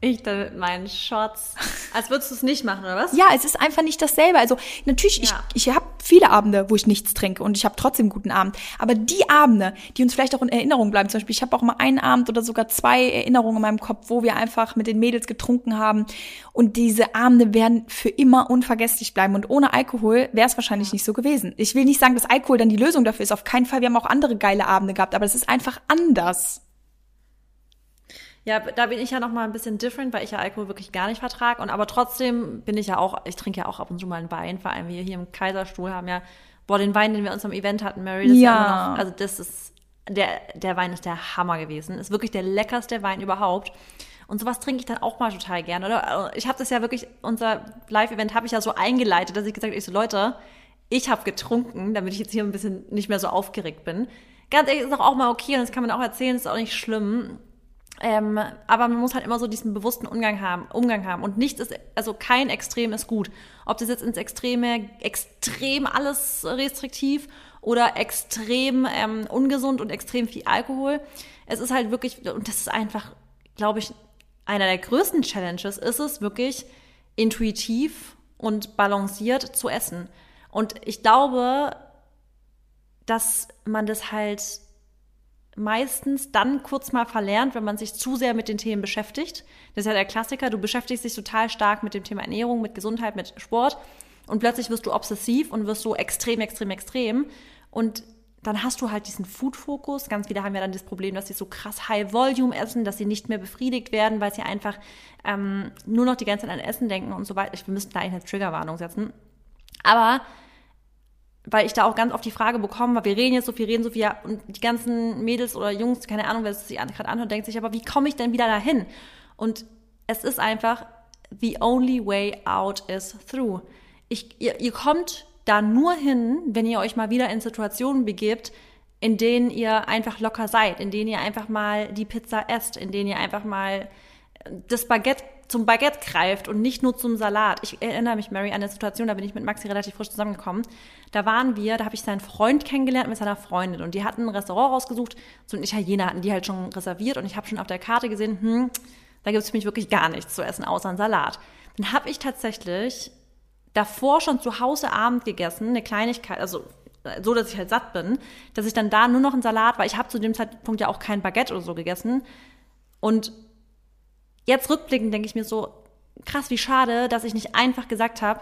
Ich dann mit meinen Shots. Als würdest du es nicht machen, oder was?
Ja, es ist einfach nicht dasselbe. Also natürlich, ja. ich, ich habe viele Abende, wo ich nichts trinke und ich habe trotzdem einen guten Abend. Aber die Abende, die uns vielleicht auch in Erinnerung bleiben, zum Beispiel, ich habe auch mal einen Abend oder sogar zwei Erinnerungen in meinem Kopf, wo wir einfach mit den Mädels getrunken haben. Und diese Abende werden für immer unvergesslich bleiben. Und ohne Alkohol wäre es wahrscheinlich nicht so gewesen. Ich will nicht sagen, dass Alkohol dann die Lösung dafür ist. Auf keinen Fall. Wir haben auch andere geile Abende gehabt, aber es ist einfach anders.
Ja, da bin ich ja noch mal ein bisschen different, weil ich ja Alkohol wirklich gar nicht vertrage. Und aber trotzdem bin ich ja auch, ich trinke ja auch ab und zu mal einen Wein, vor allem wir hier im Kaiserstuhl haben ja, boah, den Wein, den wir uns am Event hatten, Mary, das ja. ja noch, also das ist, der, der Wein ist der Hammer gewesen. Ist wirklich der leckerste Wein überhaupt. Und sowas trinke ich dann auch mal total gerne. Oder ich habe das ja wirklich, unser Live-Event habe ich ja so eingeleitet, dass ich gesagt habe, ich so, Leute, ich habe getrunken, damit ich jetzt hier ein bisschen nicht mehr so aufgeregt bin. Ganz ehrlich, ist auch mal okay und das kann man auch erzählen, ist auch nicht schlimm. Ähm, aber man muss halt immer so diesen bewussten Umgang haben, Umgang haben. Und nichts ist, also kein Extrem ist gut. Ob das jetzt ins Extreme, extrem alles restriktiv oder extrem ähm, ungesund und extrem viel Alkohol. Es ist halt wirklich, und das ist einfach, glaube ich, einer der größten Challenges ist es wirklich intuitiv und balanciert zu essen. Und ich glaube, dass man das halt meistens dann kurz mal verlernt, wenn man sich zu sehr mit den Themen beschäftigt. Das ist ja der Klassiker, du beschäftigst dich total stark mit dem Thema Ernährung, mit Gesundheit, mit Sport und plötzlich wirst du obsessiv und wirst so extrem, extrem, extrem und dann hast du halt diesen Food-Fokus. Ganz viele haben ja dann das Problem, dass sie so krass High-Volume essen, dass sie nicht mehr befriedigt werden, weil sie einfach ähm, nur noch die ganze Zeit an Essen denken und so weiter. Wir müssten da eigentlich eine Triggerwarnung setzen. Aber weil ich da auch ganz oft die Frage bekomme, weil wir reden jetzt so viel, reden so viel, ja, und die ganzen Mädels oder Jungs, keine Ahnung, wer es sich gerade anhört, denkt sich, aber wie komme ich denn wieder dahin? Und es ist einfach, the only way out is through. Ich, ihr, ihr kommt da nur hin, wenn ihr euch mal wieder in Situationen begebt, in denen ihr einfach locker seid, in denen ihr einfach mal die Pizza esst, in denen ihr einfach mal das Baguette zum Baguette greift und nicht nur zum Salat. Ich erinnere mich, Mary, an eine Situation, da bin ich mit Maxi relativ frisch zusammengekommen. Da waren wir, da habe ich seinen Freund kennengelernt mit seiner Freundin und die hatten ein Restaurant rausgesucht. So ein Italiener hatten die halt schon reserviert und ich habe schon auf der Karte gesehen, hm, da gibt es für mich wirklich gar nichts zu essen, außer einen Salat. Dann habe ich tatsächlich davor schon zu Hause Abend gegessen, eine Kleinigkeit, also so, dass ich halt satt bin, dass ich dann da nur noch einen Salat, weil ich habe zu dem Zeitpunkt ja auch kein Baguette oder so gegessen. Und jetzt rückblickend denke ich mir so, krass, wie schade, dass ich nicht einfach gesagt habe,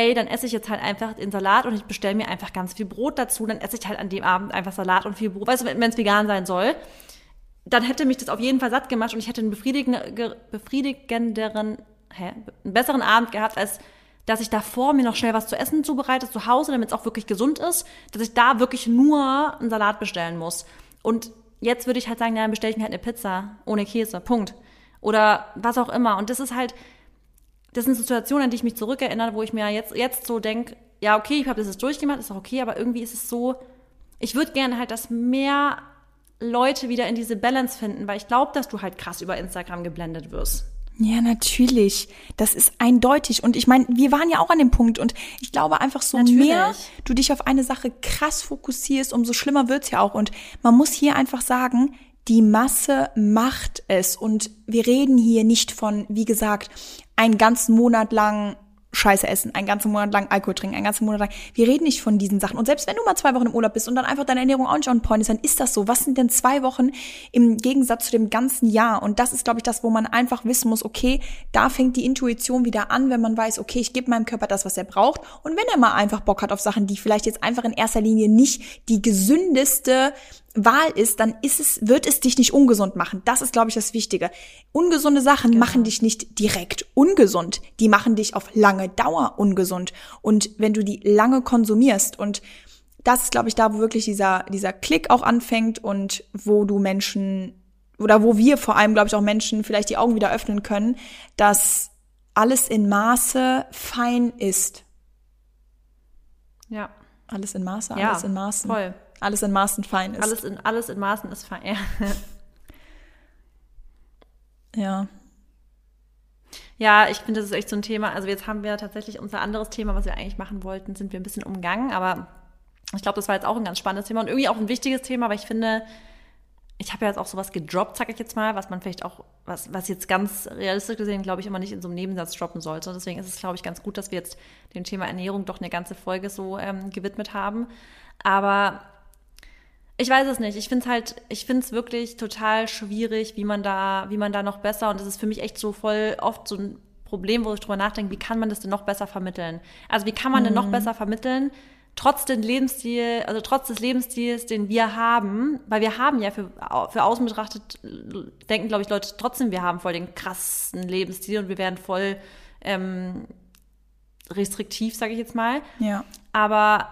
ey, dann esse ich jetzt halt einfach den Salat und ich bestelle mir einfach ganz viel Brot dazu, dann esse ich halt an dem Abend einfach Salat und viel Brot, weißt du, wenn es vegan sein soll, dann hätte mich das auf jeden Fall satt gemacht und ich hätte einen befriedigenderen, hä, einen besseren Abend gehabt, als dass ich davor mir noch schnell was zu essen zubereite zu Hause, damit es auch wirklich gesund ist, dass ich da wirklich nur einen Salat bestellen muss. Und jetzt würde ich halt sagen, dann bestelle ich mir halt eine Pizza ohne Käse, Punkt. Oder was auch immer. Und das ist halt, das sind Situationen, an die ich mich zurückerinnere, wo ich mir jetzt, jetzt so denke, ja, okay, ich habe das jetzt durchgemacht, ist auch okay, aber irgendwie ist es so, ich würde gerne halt, dass mehr Leute wieder in diese Balance finden, weil ich glaube, dass du halt krass über Instagram geblendet wirst.
Ja, natürlich. Das ist eindeutig. Und ich meine, wir waren ja auch an dem Punkt. Und ich glaube einfach, so natürlich. mehr du dich auf eine Sache krass fokussierst, umso schlimmer wird's ja auch. Und man muss hier einfach sagen, die Masse macht es. Und wir reden hier nicht von, wie gesagt, einen ganzen Monat lang Scheiße essen, einen ganzen Monat lang Alkohol trinken, einen ganzen Monat lang. Wir reden nicht von diesen Sachen. Und selbst wenn du mal zwei Wochen im Urlaub bist und dann einfach deine Ernährung auch nicht on point ist, dann ist das so. Was sind denn zwei Wochen im Gegensatz zu dem ganzen Jahr? Und das ist, glaube ich, das, wo man einfach wissen muss, okay, da fängt die Intuition wieder an, wenn man weiß, okay, ich gebe meinem Körper das, was er braucht. Und wenn er mal einfach Bock hat auf Sachen, die vielleicht jetzt einfach in erster Linie nicht die gesündeste Wahl ist, dann ist es, wird es dich nicht ungesund machen. Das ist, glaube ich, das Wichtige. Ungesunde Sachen genau. machen dich nicht direkt ungesund. Die machen dich auf lange Dauer ungesund. Und wenn du die lange konsumierst und das ist, glaube ich, da, wo wirklich dieser, dieser Klick auch anfängt und wo du Menschen oder wo wir vor allem, glaube ich, auch Menschen vielleicht die Augen wieder öffnen können, dass alles in Maße fein ist.
Ja.
Alles in Maße, alles
ja,
in Maßen.
Voll.
Alles in Maßen fein ist.
Alles in, alles in Maßen ist fein, ja.
ja.
Ja, ich finde, das ist echt so ein Thema. Also jetzt haben wir tatsächlich unser anderes Thema, was wir eigentlich machen wollten, sind wir ein bisschen umgangen. Aber ich glaube, das war jetzt auch ein ganz spannendes Thema und irgendwie auch ein wichtiges Thema, weil ich finde, ich habe ja jetzt auch sowas gedroppt, sag ich jetzt mal, was man vielleicht auch, was, was jetzt ganz realistisch gesehen, glaube ich, immer nicht in so einem Nebensatz droppen sollte. Und deswegen ist es, glaube ich, ganz gut, dass wir jetzt dem Thema Ernährung doch eine ganze Folge so ähm, gewidmet haben. Aber ich weiß es nicht. Ich finde es halt, ich finde es wirklich total schwierig, wie man da, wie man da noch besser, und das ist für mich echt so voll oft so ein Problem, wo ich drüber nachdenke, wie kann man das denn noch besser vermitteln? Also wie kann man mhm. denn noch mhm. besser vermitteln, trotz des Lebensstil, also trotz des Lebensstils, den wir haben, weil wir haben ja für, für außen betrachtet, denken, glaube ich, Leute trotzdem, wir haben voll den krassen Lebensstil und wir werden voll ähm, restriktiv, sage ich jetzt mal.
Ja.
Aber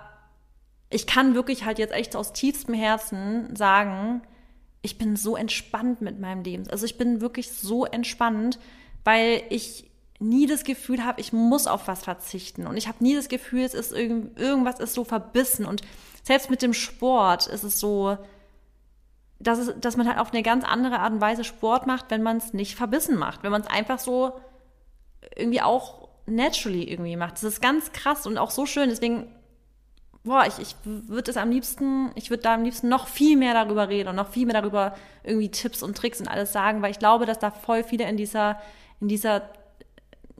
ich kann wirklich halt jetzt echt aus tiefstem Herzen sagen, ich bin so entspannt mit meinem Leben. Also ich bin wirklich so entspannt, weil ich nie das Gefühl habe, ich muss auf was verzichten. Und ich habe nie das Gefühl, es ist irgend, irgendwas ist so verbissen. Und selbst mit dem Sport ist es so, dass, es, dass man halt auf eine ganz andere Art und Weise Sport macht, wenn man es nicht verbissen macht. Wenn man es einfach so irgendwie auch naturally irgendwie macht. Das ist ganz krass und auch so schön. Deswegen boah, ich, ich würde es am liebsten, ich würde da am liebsten noch viel mehr darüber reden und noch viel mehr darüber irgendwie Tipps und Tricks und alles sagen, weil ich glaube, dass da voll viele in dieser, in dieser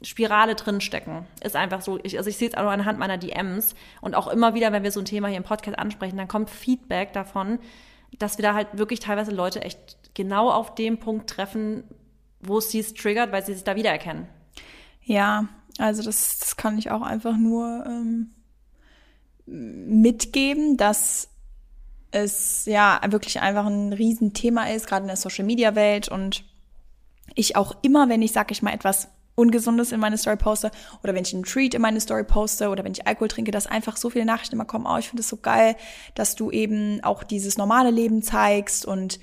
Spirale drin stecken. Ist einfach so. Ich, also ich sehe es auch anhand meiner DMs und auch immer wieder, wenn wir so ein Thema hier im Podcast ansprechen, dann kommt Feedback davon, dass wir da halt wirklich teilweise Leute echt genau auf dem Punkt treffen, wo es sie triggert, weil sie sich da wiedererkennen.
Ja, also das, das kann ich auch einfach nur ähm, mitgeben, dass es ja wirklich einfach ein Riesenthema ist, gerade in der Social Media Welt und ich auch immer, wenn ich, sag ich mal, etwas Ungesundes in meine Story poste oder wenn ich einen Treat in meine Story poste oder wenn ich Alkohol trinke, dass einfach so viele Nachrichten immer kommen, oh, ich finde es so geil, dass du eben auch dieses normale Leben zeigst und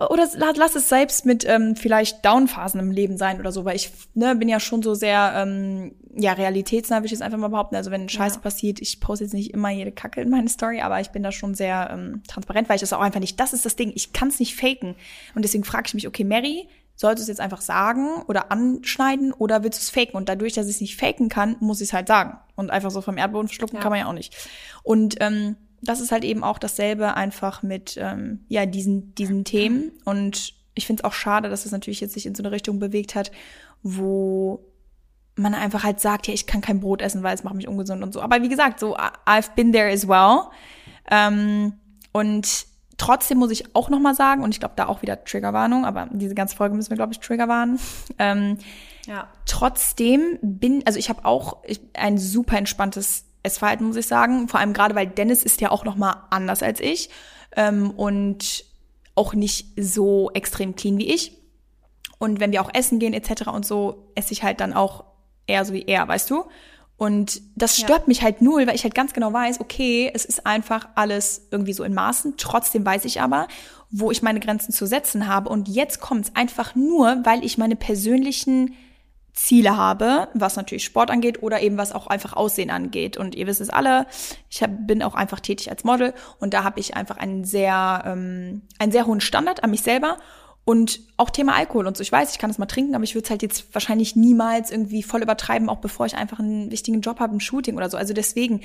oder lass es selbst mit ähm, vielleicht Downphasen im Leben sein oder so, weil ich ne, bin ja schon so sehr ähm, ja realitätsnah, würde ich jetzt einfach mal behaupten. Also wenn Scheiße ja. passiert, ich poste jetzt nicht immer jede Kacke in meine Story, aber ich bin da schon sehr ähm, transparent, weil ich das auch einfach nicht. Das ist das Ding. Ich kann es nicht faken und deswegen frage ich mich, okay, Mary, sollst du es jetzt einfach sagen oder anschneiden oder willst du es faken? Und dadurch, dass ich es nicht faken kann, muss ich es halt sagen. Und einfach so vom Erdboden verschlucken ja. kann man ja auch nicht. Und ähm, das ist halt eben auch dasselbe einfach mit ähm, ja diesen diesen Themen und ich finde es auch schade, dass es natürlich jetzt sich in so eine Richtung bewegt hat, wo man einfach halt sagt, ja, ich kann kein Brot essen, weil es macht mich ungesund und so. Aber wie gesagt, so I've been there as well. Ähm, und trotzdem muss ich auch noch mal sagen, und ich glaube da auch wieder Triggerwarnung, aber diese ganze Folge müssen wir glaube ich Triggerwarnen. Ähm, ja. Trotzdem bin, also ich habe auch ein super entspanntes Essverhalten, muss ich sagen. Vor allem gerade, weil Dennis ist ja auch noch mal anders als ich ähm, und auch nicht so extrem clean wie ich. Und wenn wir auch essen gehen etc. und so, esse ich halt dann auch eher so wie er, weißt du? Und das stört ja. mich halt null, weil ich halt ganz genau weiß, okay, es ist einfach alles irgendwie so in Maßen. Trotzdem weiß ich aber, wo ich meine Grenzen zu setzen habe. Und jetzt kommt es einfach nur, weil ich meine persönlichen Ziele habe, was natürlich Sport angeht oder eben was auch einfach Aussehen angeht. Und ihr wisst es alle, ich hab, bin auch einfach tätig als Model und da habe ich einfach einen sehr, ähm, einen sehr hohen Standard an mich selber und auch Thema Alkohol und so. Ich weiß, ich kann das mal trinken, aber ich würde es halt jetzt wahrscheinlich niemals irgendwie voll übertreiben, auch bevor ich einfach einen wichtigen Job habe, ein Shooting oder so. Also deswegen,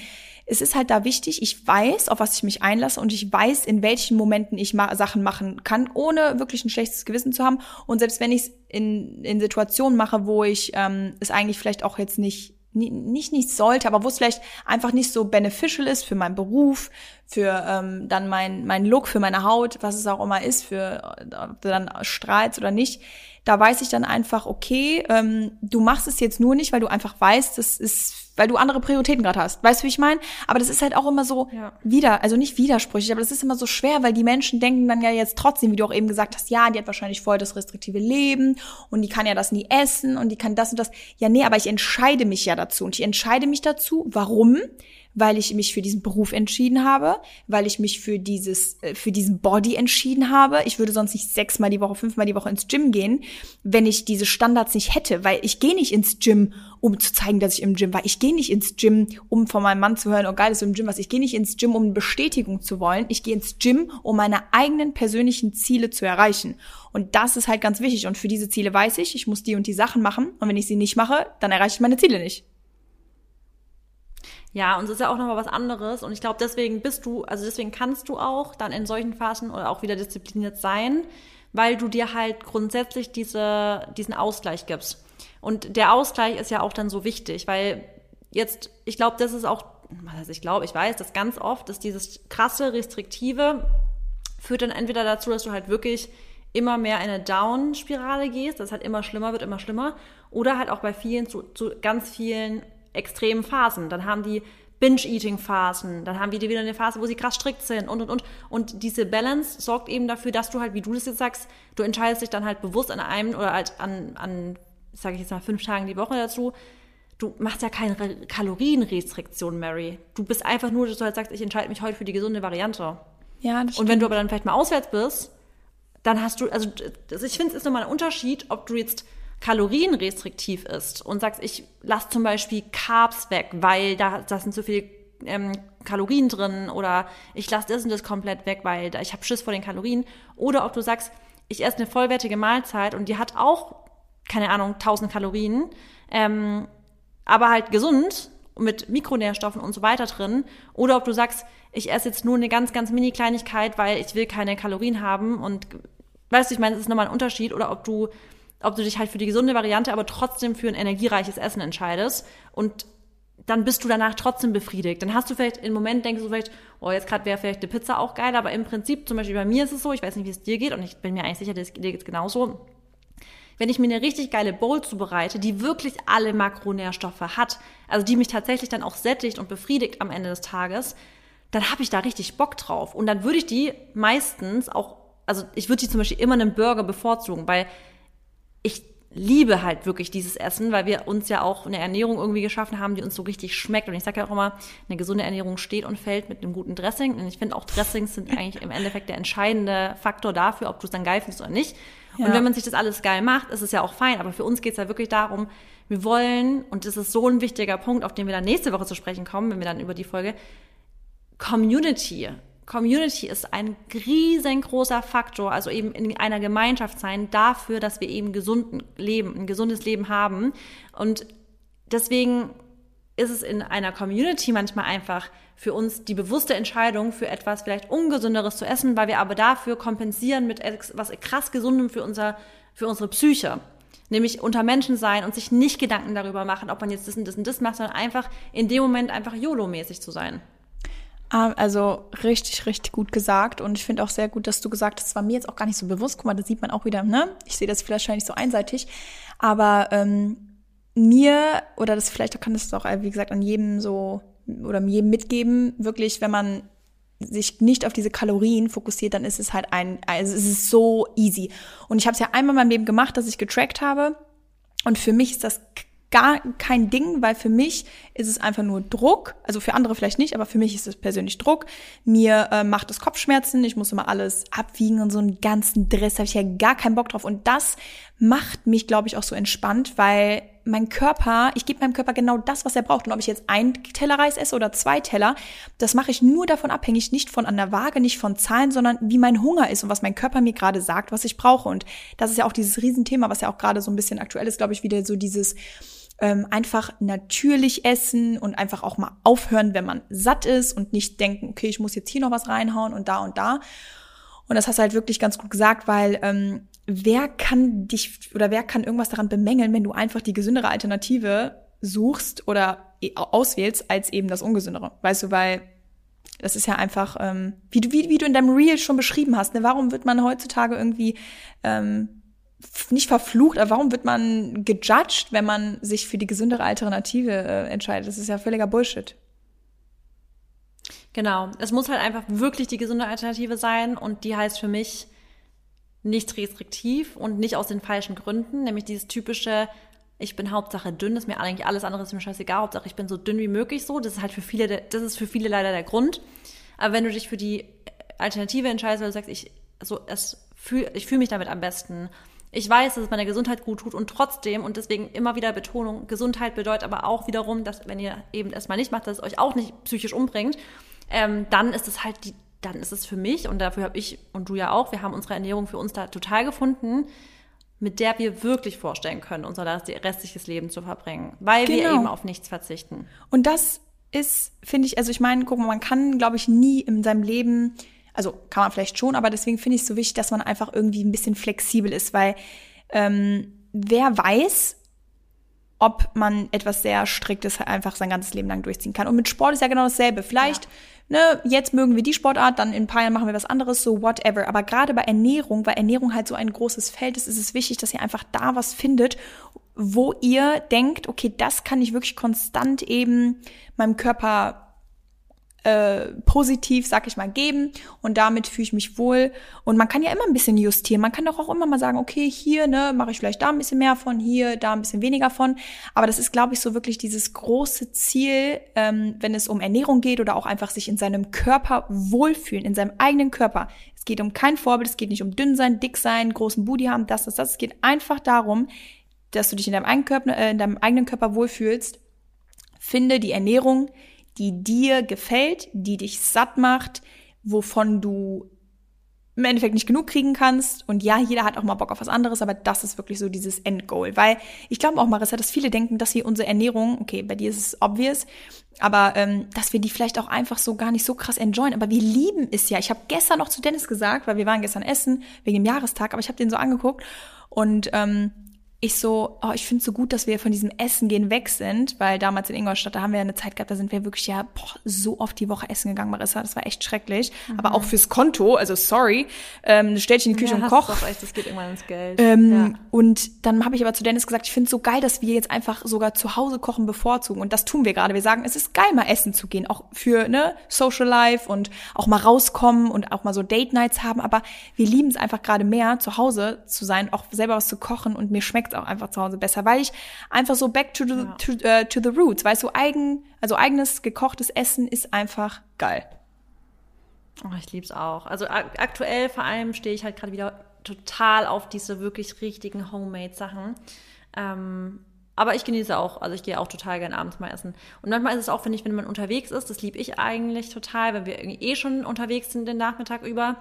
es ist halt da wichtig, ich weiß, auf was ich mich einlasse und ich weiß, in welchen Momenten ich ma Sachen machen kann, ohne wirklich ein schlechtes Gewissen zu haben. Und selbst wenn ich es in, in Situationen mache, wo ich ähm, es eigentlich vielleicht auch jetzt nicht nicht nicht sollte, aber wo es vielleicht einfach nicht so beneficial ist für meinen Beruf, für ähm, dann mein mein Look, für meine Haut, was es auch immer ist, für ob du dann strahlst oder nicht. Da weiß ich dann einfach, okay, ähm, du machst es jetzt nur nicht, weil du einfach weißt, das ist weil du andere Prioritäten gerade hast. Weißt du, wie ich meine? Aber das ist halt auch immer so ja. wieder, also nicht widersprüchlich, aber das ist immer so schwer, weil die Menschen denken dann ja jetzt trotzdem, wie du auch eben gesagt hast, ja, die hat wahrscheinlich voll das restriktive Leben und die kann ja das nie essen und die kann das und das. Ja, nee, aber ich entscheide mich ja dazu und ich entscheide mich dazu. Warum? weil ich mich für diesen Beruf entschieden habe, weil ich mich für dieses, äh, für diesen Body entschieden habe. Ich würde sonst nicht sechsmal die Woche, fünfmal die Woche ins Gym gehen, wenn ich diese Standards nicht hätte, weil ich gehe nicht ins Gym, um zu zeigen, dass ich im Gym war. Ich gehe nicht ins Gym, um von meinem Mann zu hören, oh geil, ist du im Gym was. Ich gehe nicht ins Gym, um eine Bestätigung zu wollen. Ich gehe ins Gym, um meine eigenen persönlichen Ziele zu erreichen. Und das ist halt ganz wichtig. Und für diese Ziele weiß ich, ich muss die und die Sachen machen. Und wenn ich sie nicht mache, dann erreiche ich meine Ziele nicht.
Ja, und es ist ja auch nochmal was anderes. Und ich glaube, deswegen bist du, also deswegen kannst du auch dann in solchen Phasen oder auch wieder diszipliniert sein, weil du dir halt grundsätzlich diese, diesen Ausgleich gibst. Und der Ausgleich ist ja auch dann so wichtig, weil jetzt, ich glaube, das ist auch, was ich glaube, ich weiß, das ganz oft ist dieses krasse, restriktive, führt dann entweder dazu, dass du halt wirklich immer mehr in eine Down-Spirale gehst, das halt immer schlimmer wird, immer schlimmer, oder halt auch bei vielen zu, zu ganz vielen extremen Phasen. Dann haben die Binge-Eating-Phasen, dann haben wir wieder eine Phase, wo sie krass strikt sind und und und. Und diese Balance sorgt eben dafür, dass du halt, wie du das jetzt sagst, du entscheidest dich dann halt bewusst an einem oder halt an, an sage ich jetzt mal, fünf Tagen die Woche dazu, du machst ja keine Kalorienrestriktion, Mary. Du bist einfach nur, dass du halt sagst, ich entscheide mich heute für die gesunde Variante.
Ja, das
Und wenn du aber dann vielleicht mal auswärts bist, dann hast du, also ich finde, es ist nochmal ein Unterschied, ob du jetzt kalorienrestriktiv isst und sagst, ich lasse zum Beispiel Carbs weg, weil da, da sind so viele ähm, Kalorien drin oder ich lasse das und das komplett weg, weil da, ich habe Schiss vor den Kalorien. Oder ob du sagst, ich esse eine vollwertige Mahlzeit und die hat auch, keine Ahnung, 1000 Kalorien, ähm, aber halt gesund mit Mikronährstoffen und so weiter drin. Oder ob du sagst, ich esse jetzt nur eine ganz, ganz mini Kleinigkeit, weil ich will keine Kalorien haben und weißt du, ich meine, es ist nochmal ein Unterschied. Oder ob du, ob du dich halt für die gesunde Variante, aber trotzdem für ein energiereiches Essen entscheidest und dann bist du danach trotzdem befriedigt. Dann hast du vielleicht im Moment denkst du vielleicht, oh, jetzt gerade wäre vielleicht eine Pizza auch geil, aber im Prinzip, zum Beispiel bei mir ist es so, ich weiß nicht, wie es dir geht und ich bin mir eigentlich sicher, dir geht es genauso wenn ich mir eine richtig geile Bowl zubereite, die wirklich alle Makronährstoffe hat, also die mich tatsächlich dann auch sättigt und befriedigt am Ende des Tages, dann habe ich da richtig Bock drauf. Und dann würde ich die meistens auch, also ich würde die zum Beispiel immer einen Burger bevorzugen, weil ich liebe halt wirklich dieses Essen, weil wir uns ja auch eine Ernährung irgendwie geschaffen haben, die uns so richtig schmeckt. Und ich sage ja auch immer, eine gesunde Ernährung steht und fällt mit einem guten Dressing. Und ich finde auch Dressings sind eigentlich im Endeffekt der entscheidende Faktor dafür, ob du es dann geil findest oder nicht. Ja. Und wenn man sich das alles geil macht, ist es ja auch fein. Aber für uns geht es ja wirklich darum, wir wollen, und das ist so ein wichtiger Punkt, auf den wir dann nächste Woche zu sprechen kommen, wenn wir dann über die Folge, Community. Community ist ein riesengroßer Faktor, also eben in einer Gemeinschaft sein, dafür, dass wir eben gesund leben, ein gesundes Leben haben. Und deswegen ist es in einer Community manchmal einfach für uns die bewusste Entscheidung, für etwas vielleicht ungesünderes zu essen, weil wir aber dafür kompensieren mit etwas krass Gesundem für, unser, für unsere Psyche. Nämlich unter Menschen sein und sich nicht Gedanken darüber machen, ob man jetzt das und das und das macht, sondern einfach in dem Moment einfach YOLO-mäßig zu sein.
Ah, also richtig, richtig gut gesagt. Und ich finde auch sehr gut, dass du gesagt hast, das war mir jetzt auch gar nicht so bewusst. Guck mal, da sieht man auch wieder, ne? Ich sehe das vielleicht wahrscheinlich so einseitig. Aber ähm, mir, oder das vielleicht kann das auch, wie gesagt, an jedem so oder jedem mitgeben, wirklich, wenn man sich nicht auf diese Kalorien fokussiert, dann ist es halt ein, also es ist so easy. Und ich habe es ja einmal in meinem Leben gemacht, dass ich getrackt habe. Und für mich ist das gar kein Ding, weil für mich ist es einfach nur Druck. Also für andere vielleicht nicht, aber für mich ist es persönlich Druck. Mir äh, macht es Kopfschmerzen, ich muss immer alles abwiegen und so einen ganzen Dress, habe ich ja gar keinen Bock drauf. Und das macht mich, glaube ich, auch so entspannt, weil mein Körper, ich gebe meinem Körper genau das, was er braucht. Und ob ich jetzt ein Teller Reis esse oder zwei Teller, das mache ich nur davon abhängig, nicht von an der Waage, nicht von Zahlen, sondern wie mein Hunger ist und was mein Körper mir gerade sagt, was ich brauche. Und das ist ja auch dieses Riesenthema, was ja auch gerade so ein bisschen aktuell ist, glaube ich, wieder so dieses ähm, einfach natürlich essen und einfach auch mal aufhören, wenn man satt ist und nicht denken, okay, ich muss jetzt hier noch was reinhauen und da und da. Und das hast du halt wirklich ganz gut gesagt, weil ähm, wer kann dich oder wer kann irgendwas daran bemängeln, wenn du einfach die gesündere Alternative suchst oder e, auswählst als eben das ungesündere? Weißt du, weil das ist ja einfach, ähm, wie, du, wie, wie du in deinem Reel schon beschrieben hast, ne? warum wird man heutzutage irgendwie ähm, nicht verflucht, aber warum wird man gejudged, wenn man sich für die gesündere Alternative äh, entscheidet? Das ist ja völliger Bullshit.
Genau. Es muss halt einfach wirklich die gesunde Alternative sein und die heißt für mich nicht restriktiv und nicht aus den falschen Gründen, nämlich dieses typische, ich bin Hauptsache dünn, ist mir eigentlich alles andere ist mir scheißegal, Hauptsache ich bin so dünn wie möglich so. Das ist halt für viele, das ist für viele leider der Grund. Aber wenn du dich für die Alternative entscheidest, weil du sagst, ich, so, es fühl, ich fühle mich damit am besten, ich weiß, dass es meiner Gesundheit gut tut und trotzdem und deswegen immer wieder Betonung, Gesundheit bedeutet aber auch wiederum, dass wenn ihr eben erstmal nicht macht, dass es euch auch nicht psychisch umbringt, ähm, dann ist es halt die, dann ist es für mich und dafür habe ich und du ja auch, wir haben unsere Ernährung für uns da total gefunden, mit der wir wirklich vorstellen können, unser restliches Leben zu verbringen, weil genau. wir eben auf nichts verzichten.
Und das ist, finde ich, also ich meine, guck mal, man kann, glaube ich, nie in seinem Leben also kann man vielleicht schon, aber deswegen finde ich es so wichtig, dass man einfach irgendwie ein bisschen flexibel ist, weil ähm, wer weiß, ob man etwas sehr Striktes einfach sein ganzes Leben lang durchziehen kann. Und mit Sport ist ja genau dasselbe. Vielleicht, ja. ne, jetzt mögen wir die Sportart, dann in ein paar Jahren machen wir was anderes, so whatever. Aber gerade bei Ernährung, weil Ernährung halt so ein großes Feld ist, ist es wichtig, dass ihr einfach da was findet, wo ihr denkt, okay, das kann ich wirklich konstant eben meinem Körper äh, positiv, sag ich mal, geben und damit fühle ich mich wohl. Und man kann ja immer ein bisschen justieren. Man kann doch auch immer mal sagen, okay, hier ne, mache ich vielleicht da ein bisschen mehr von, hier, da ein bisschen weniger von. Aber das ist, glaube ich, so wirklich dieses große Ziel, ähm, wenn es um Ernährung geht oder auch einfach sich in seinem Körper wohlfühlen, in seinem eigenen Körper. Es geht um kein Vorbild, es geht nicht um dünn sein, dick sein, großen Booty haben, das, das, das. Es geht einfach darum, dass du dich in deinem eigenen Körper, äh, in deinem eigenen Körper wohlfühlst. Finde die Ernährung, die dir gefällt, die dich satt macht, wovon du im Endeffekt nicht genug kriegen kannst. Und ja, jeder hat auch mal Bock auf was anderes, aber das ist wirklich so dieses Endgoal. Weil ich glaube auch, Marissa, dass viele denken, dass wir unsere Ernährung, okay, bei dir ist es obvious, aber ähm, dass wir die vielleicht auch einfach so gar nicht so krass enjoyen. Aber wir lieben es ja. Ich habe gestern noch zu Dennis gesagt, weil wir waren gestern essen wegen dem Jahrestag, aber ich habe den so angeguckt und ähm, ich so, oh, ich finde es so gut, dass wir von diesem Essen gehen weg sind, weil damals in Ingolstadt, da haben wir ja eine Zeit gehabt, da sind wir wirklich ja boah, so oft die Woche essen gegangen, Marissa, das war echt schrecklich. Mhm. Aber auch fürs Konto, also sorry, ähm, stell dich in die Küche
ja,
und koch.
Echt, das geht irgendwann ins Geld.
Ähm, ja. Und dann habe ich aber zu Dennis gesagt, ich finde es so geil, dass wir jetzt einfach sogar zu Hause kochen bevorzugen. Und das tun wir gerade. Wir sagen, es ist geil, mal essen zu gehen, auch für ne Social Life und auch mal rauskommen und auch mal so Date Nights haben. Aber wir lieben es einfach gerade mehr, zu Hause zu sein, auch selber was zu kochen und mir schmeckt es auch einfach zu Hause besser weil ich einfach so back to the, ja. to, uh, to the roots, weißt du, eigen, also eigenes gekochtes Essen ist einfach geil.
Oh, ich lieb's auch. Also aktuell vor allem stehe ich halt gerade wieder total auf diese wirklich richtigen Homemade-Sachen. Ähm, aber ich genieße auch, also ich gehe auch total gern abends mal essen. Und manchmal ist es auch, finde ich, wenn man unterwegs ist, das liebe ich eigentlich total, wenn wir irgendwie eh schon unterwegs sind den Nachmittag über,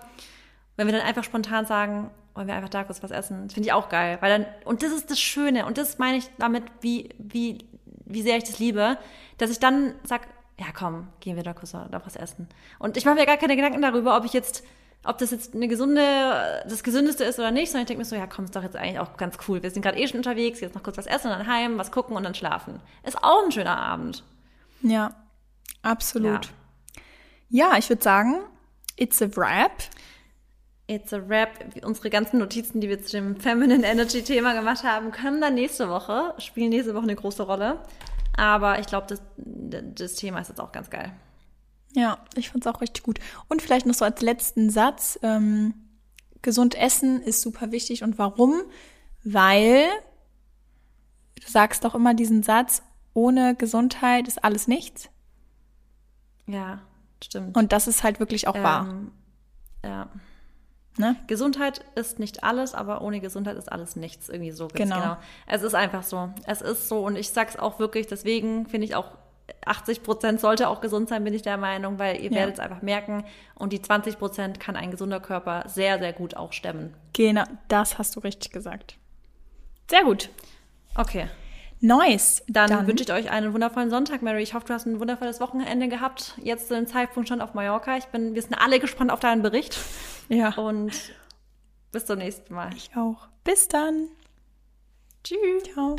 wenn wir dann einfach spontan sagen, wollen wir einfach da kurz was essen. Das finde ich auch geil. Weil dann, und das ist das Schöne, und das meine ich damit, wie, wie, wie sehr ich das liebe, dass ich dann sag, ja komm, gehen wir da kurz da was essen. Und ich mache mir gar keine Gedanken darüber, ob ich jetzt, ob das jetzt eine gesunde, das Gesündeste ist oder nicht, sondern ich denke mir so, ja komm, ist doch jetzt eigentlich auch ganz cool. Wir sind gerade eh schon unterwegs, jetzt noch kurz was essen und dann heim, was gucken und dann schlafen. Ist auch ein schöner Abend.
Ja, absolut. Ja, ja ich würde sagen, it's a wrap.
It's a Wrap. Unsere ganzen Notizen, die wir zu dem Feminine Energy Thema gemacht haben, kommen dann nächste Woche, spielen nächste Woche eine große Rolle. Aber ich glaube, das, das Thema ist jetzt auch ganz geil.
Ja, ich fand es auch richtig gut. Und vielleicht noch so als letzten Satz, ähm, gesund essen ist super wichtig. Und warum? Weil, du sagst doch immer diesen Satz, ohne Gesundheit ist alles nichts.
Ja, stimmt.
Und das ist halt wirklich auch ähm, wahr.
Ja. Ne? Gesundheit ist nicht alles, aber ohne Gesundheit ist alles nichts. Irgendwie so.
Genau. genau.
Es ist einfach so. Es ist so. Und ich sag's auch wirklich, deswegen finde ich auch, 80 Prozent sollte auch gesund sein, bin ich der Meinung, weil ihr ja. werdet es einfach merken. Und die 20 Prozent kann ein gesunder Körper sehr, sehr gut auch stemmen.
Genau, das hast du richtig gesagt. Sehr gut.
Okay.
Nice.
Dann, Dann, wünsche ich euch einen wundervollen Sonntag, Mary. Ich hoffe, du hast ein wundervolles Wochenende gehabt. Jetzt zu dem Zeitpunkt schon auf Mallorca. Ich bin, wir sind alle gespannt auf deinen Bericht.
Ja.
Und bis zum nächsten Mal.
Ich auch. Bis dann.
Tschüss.
Ciao.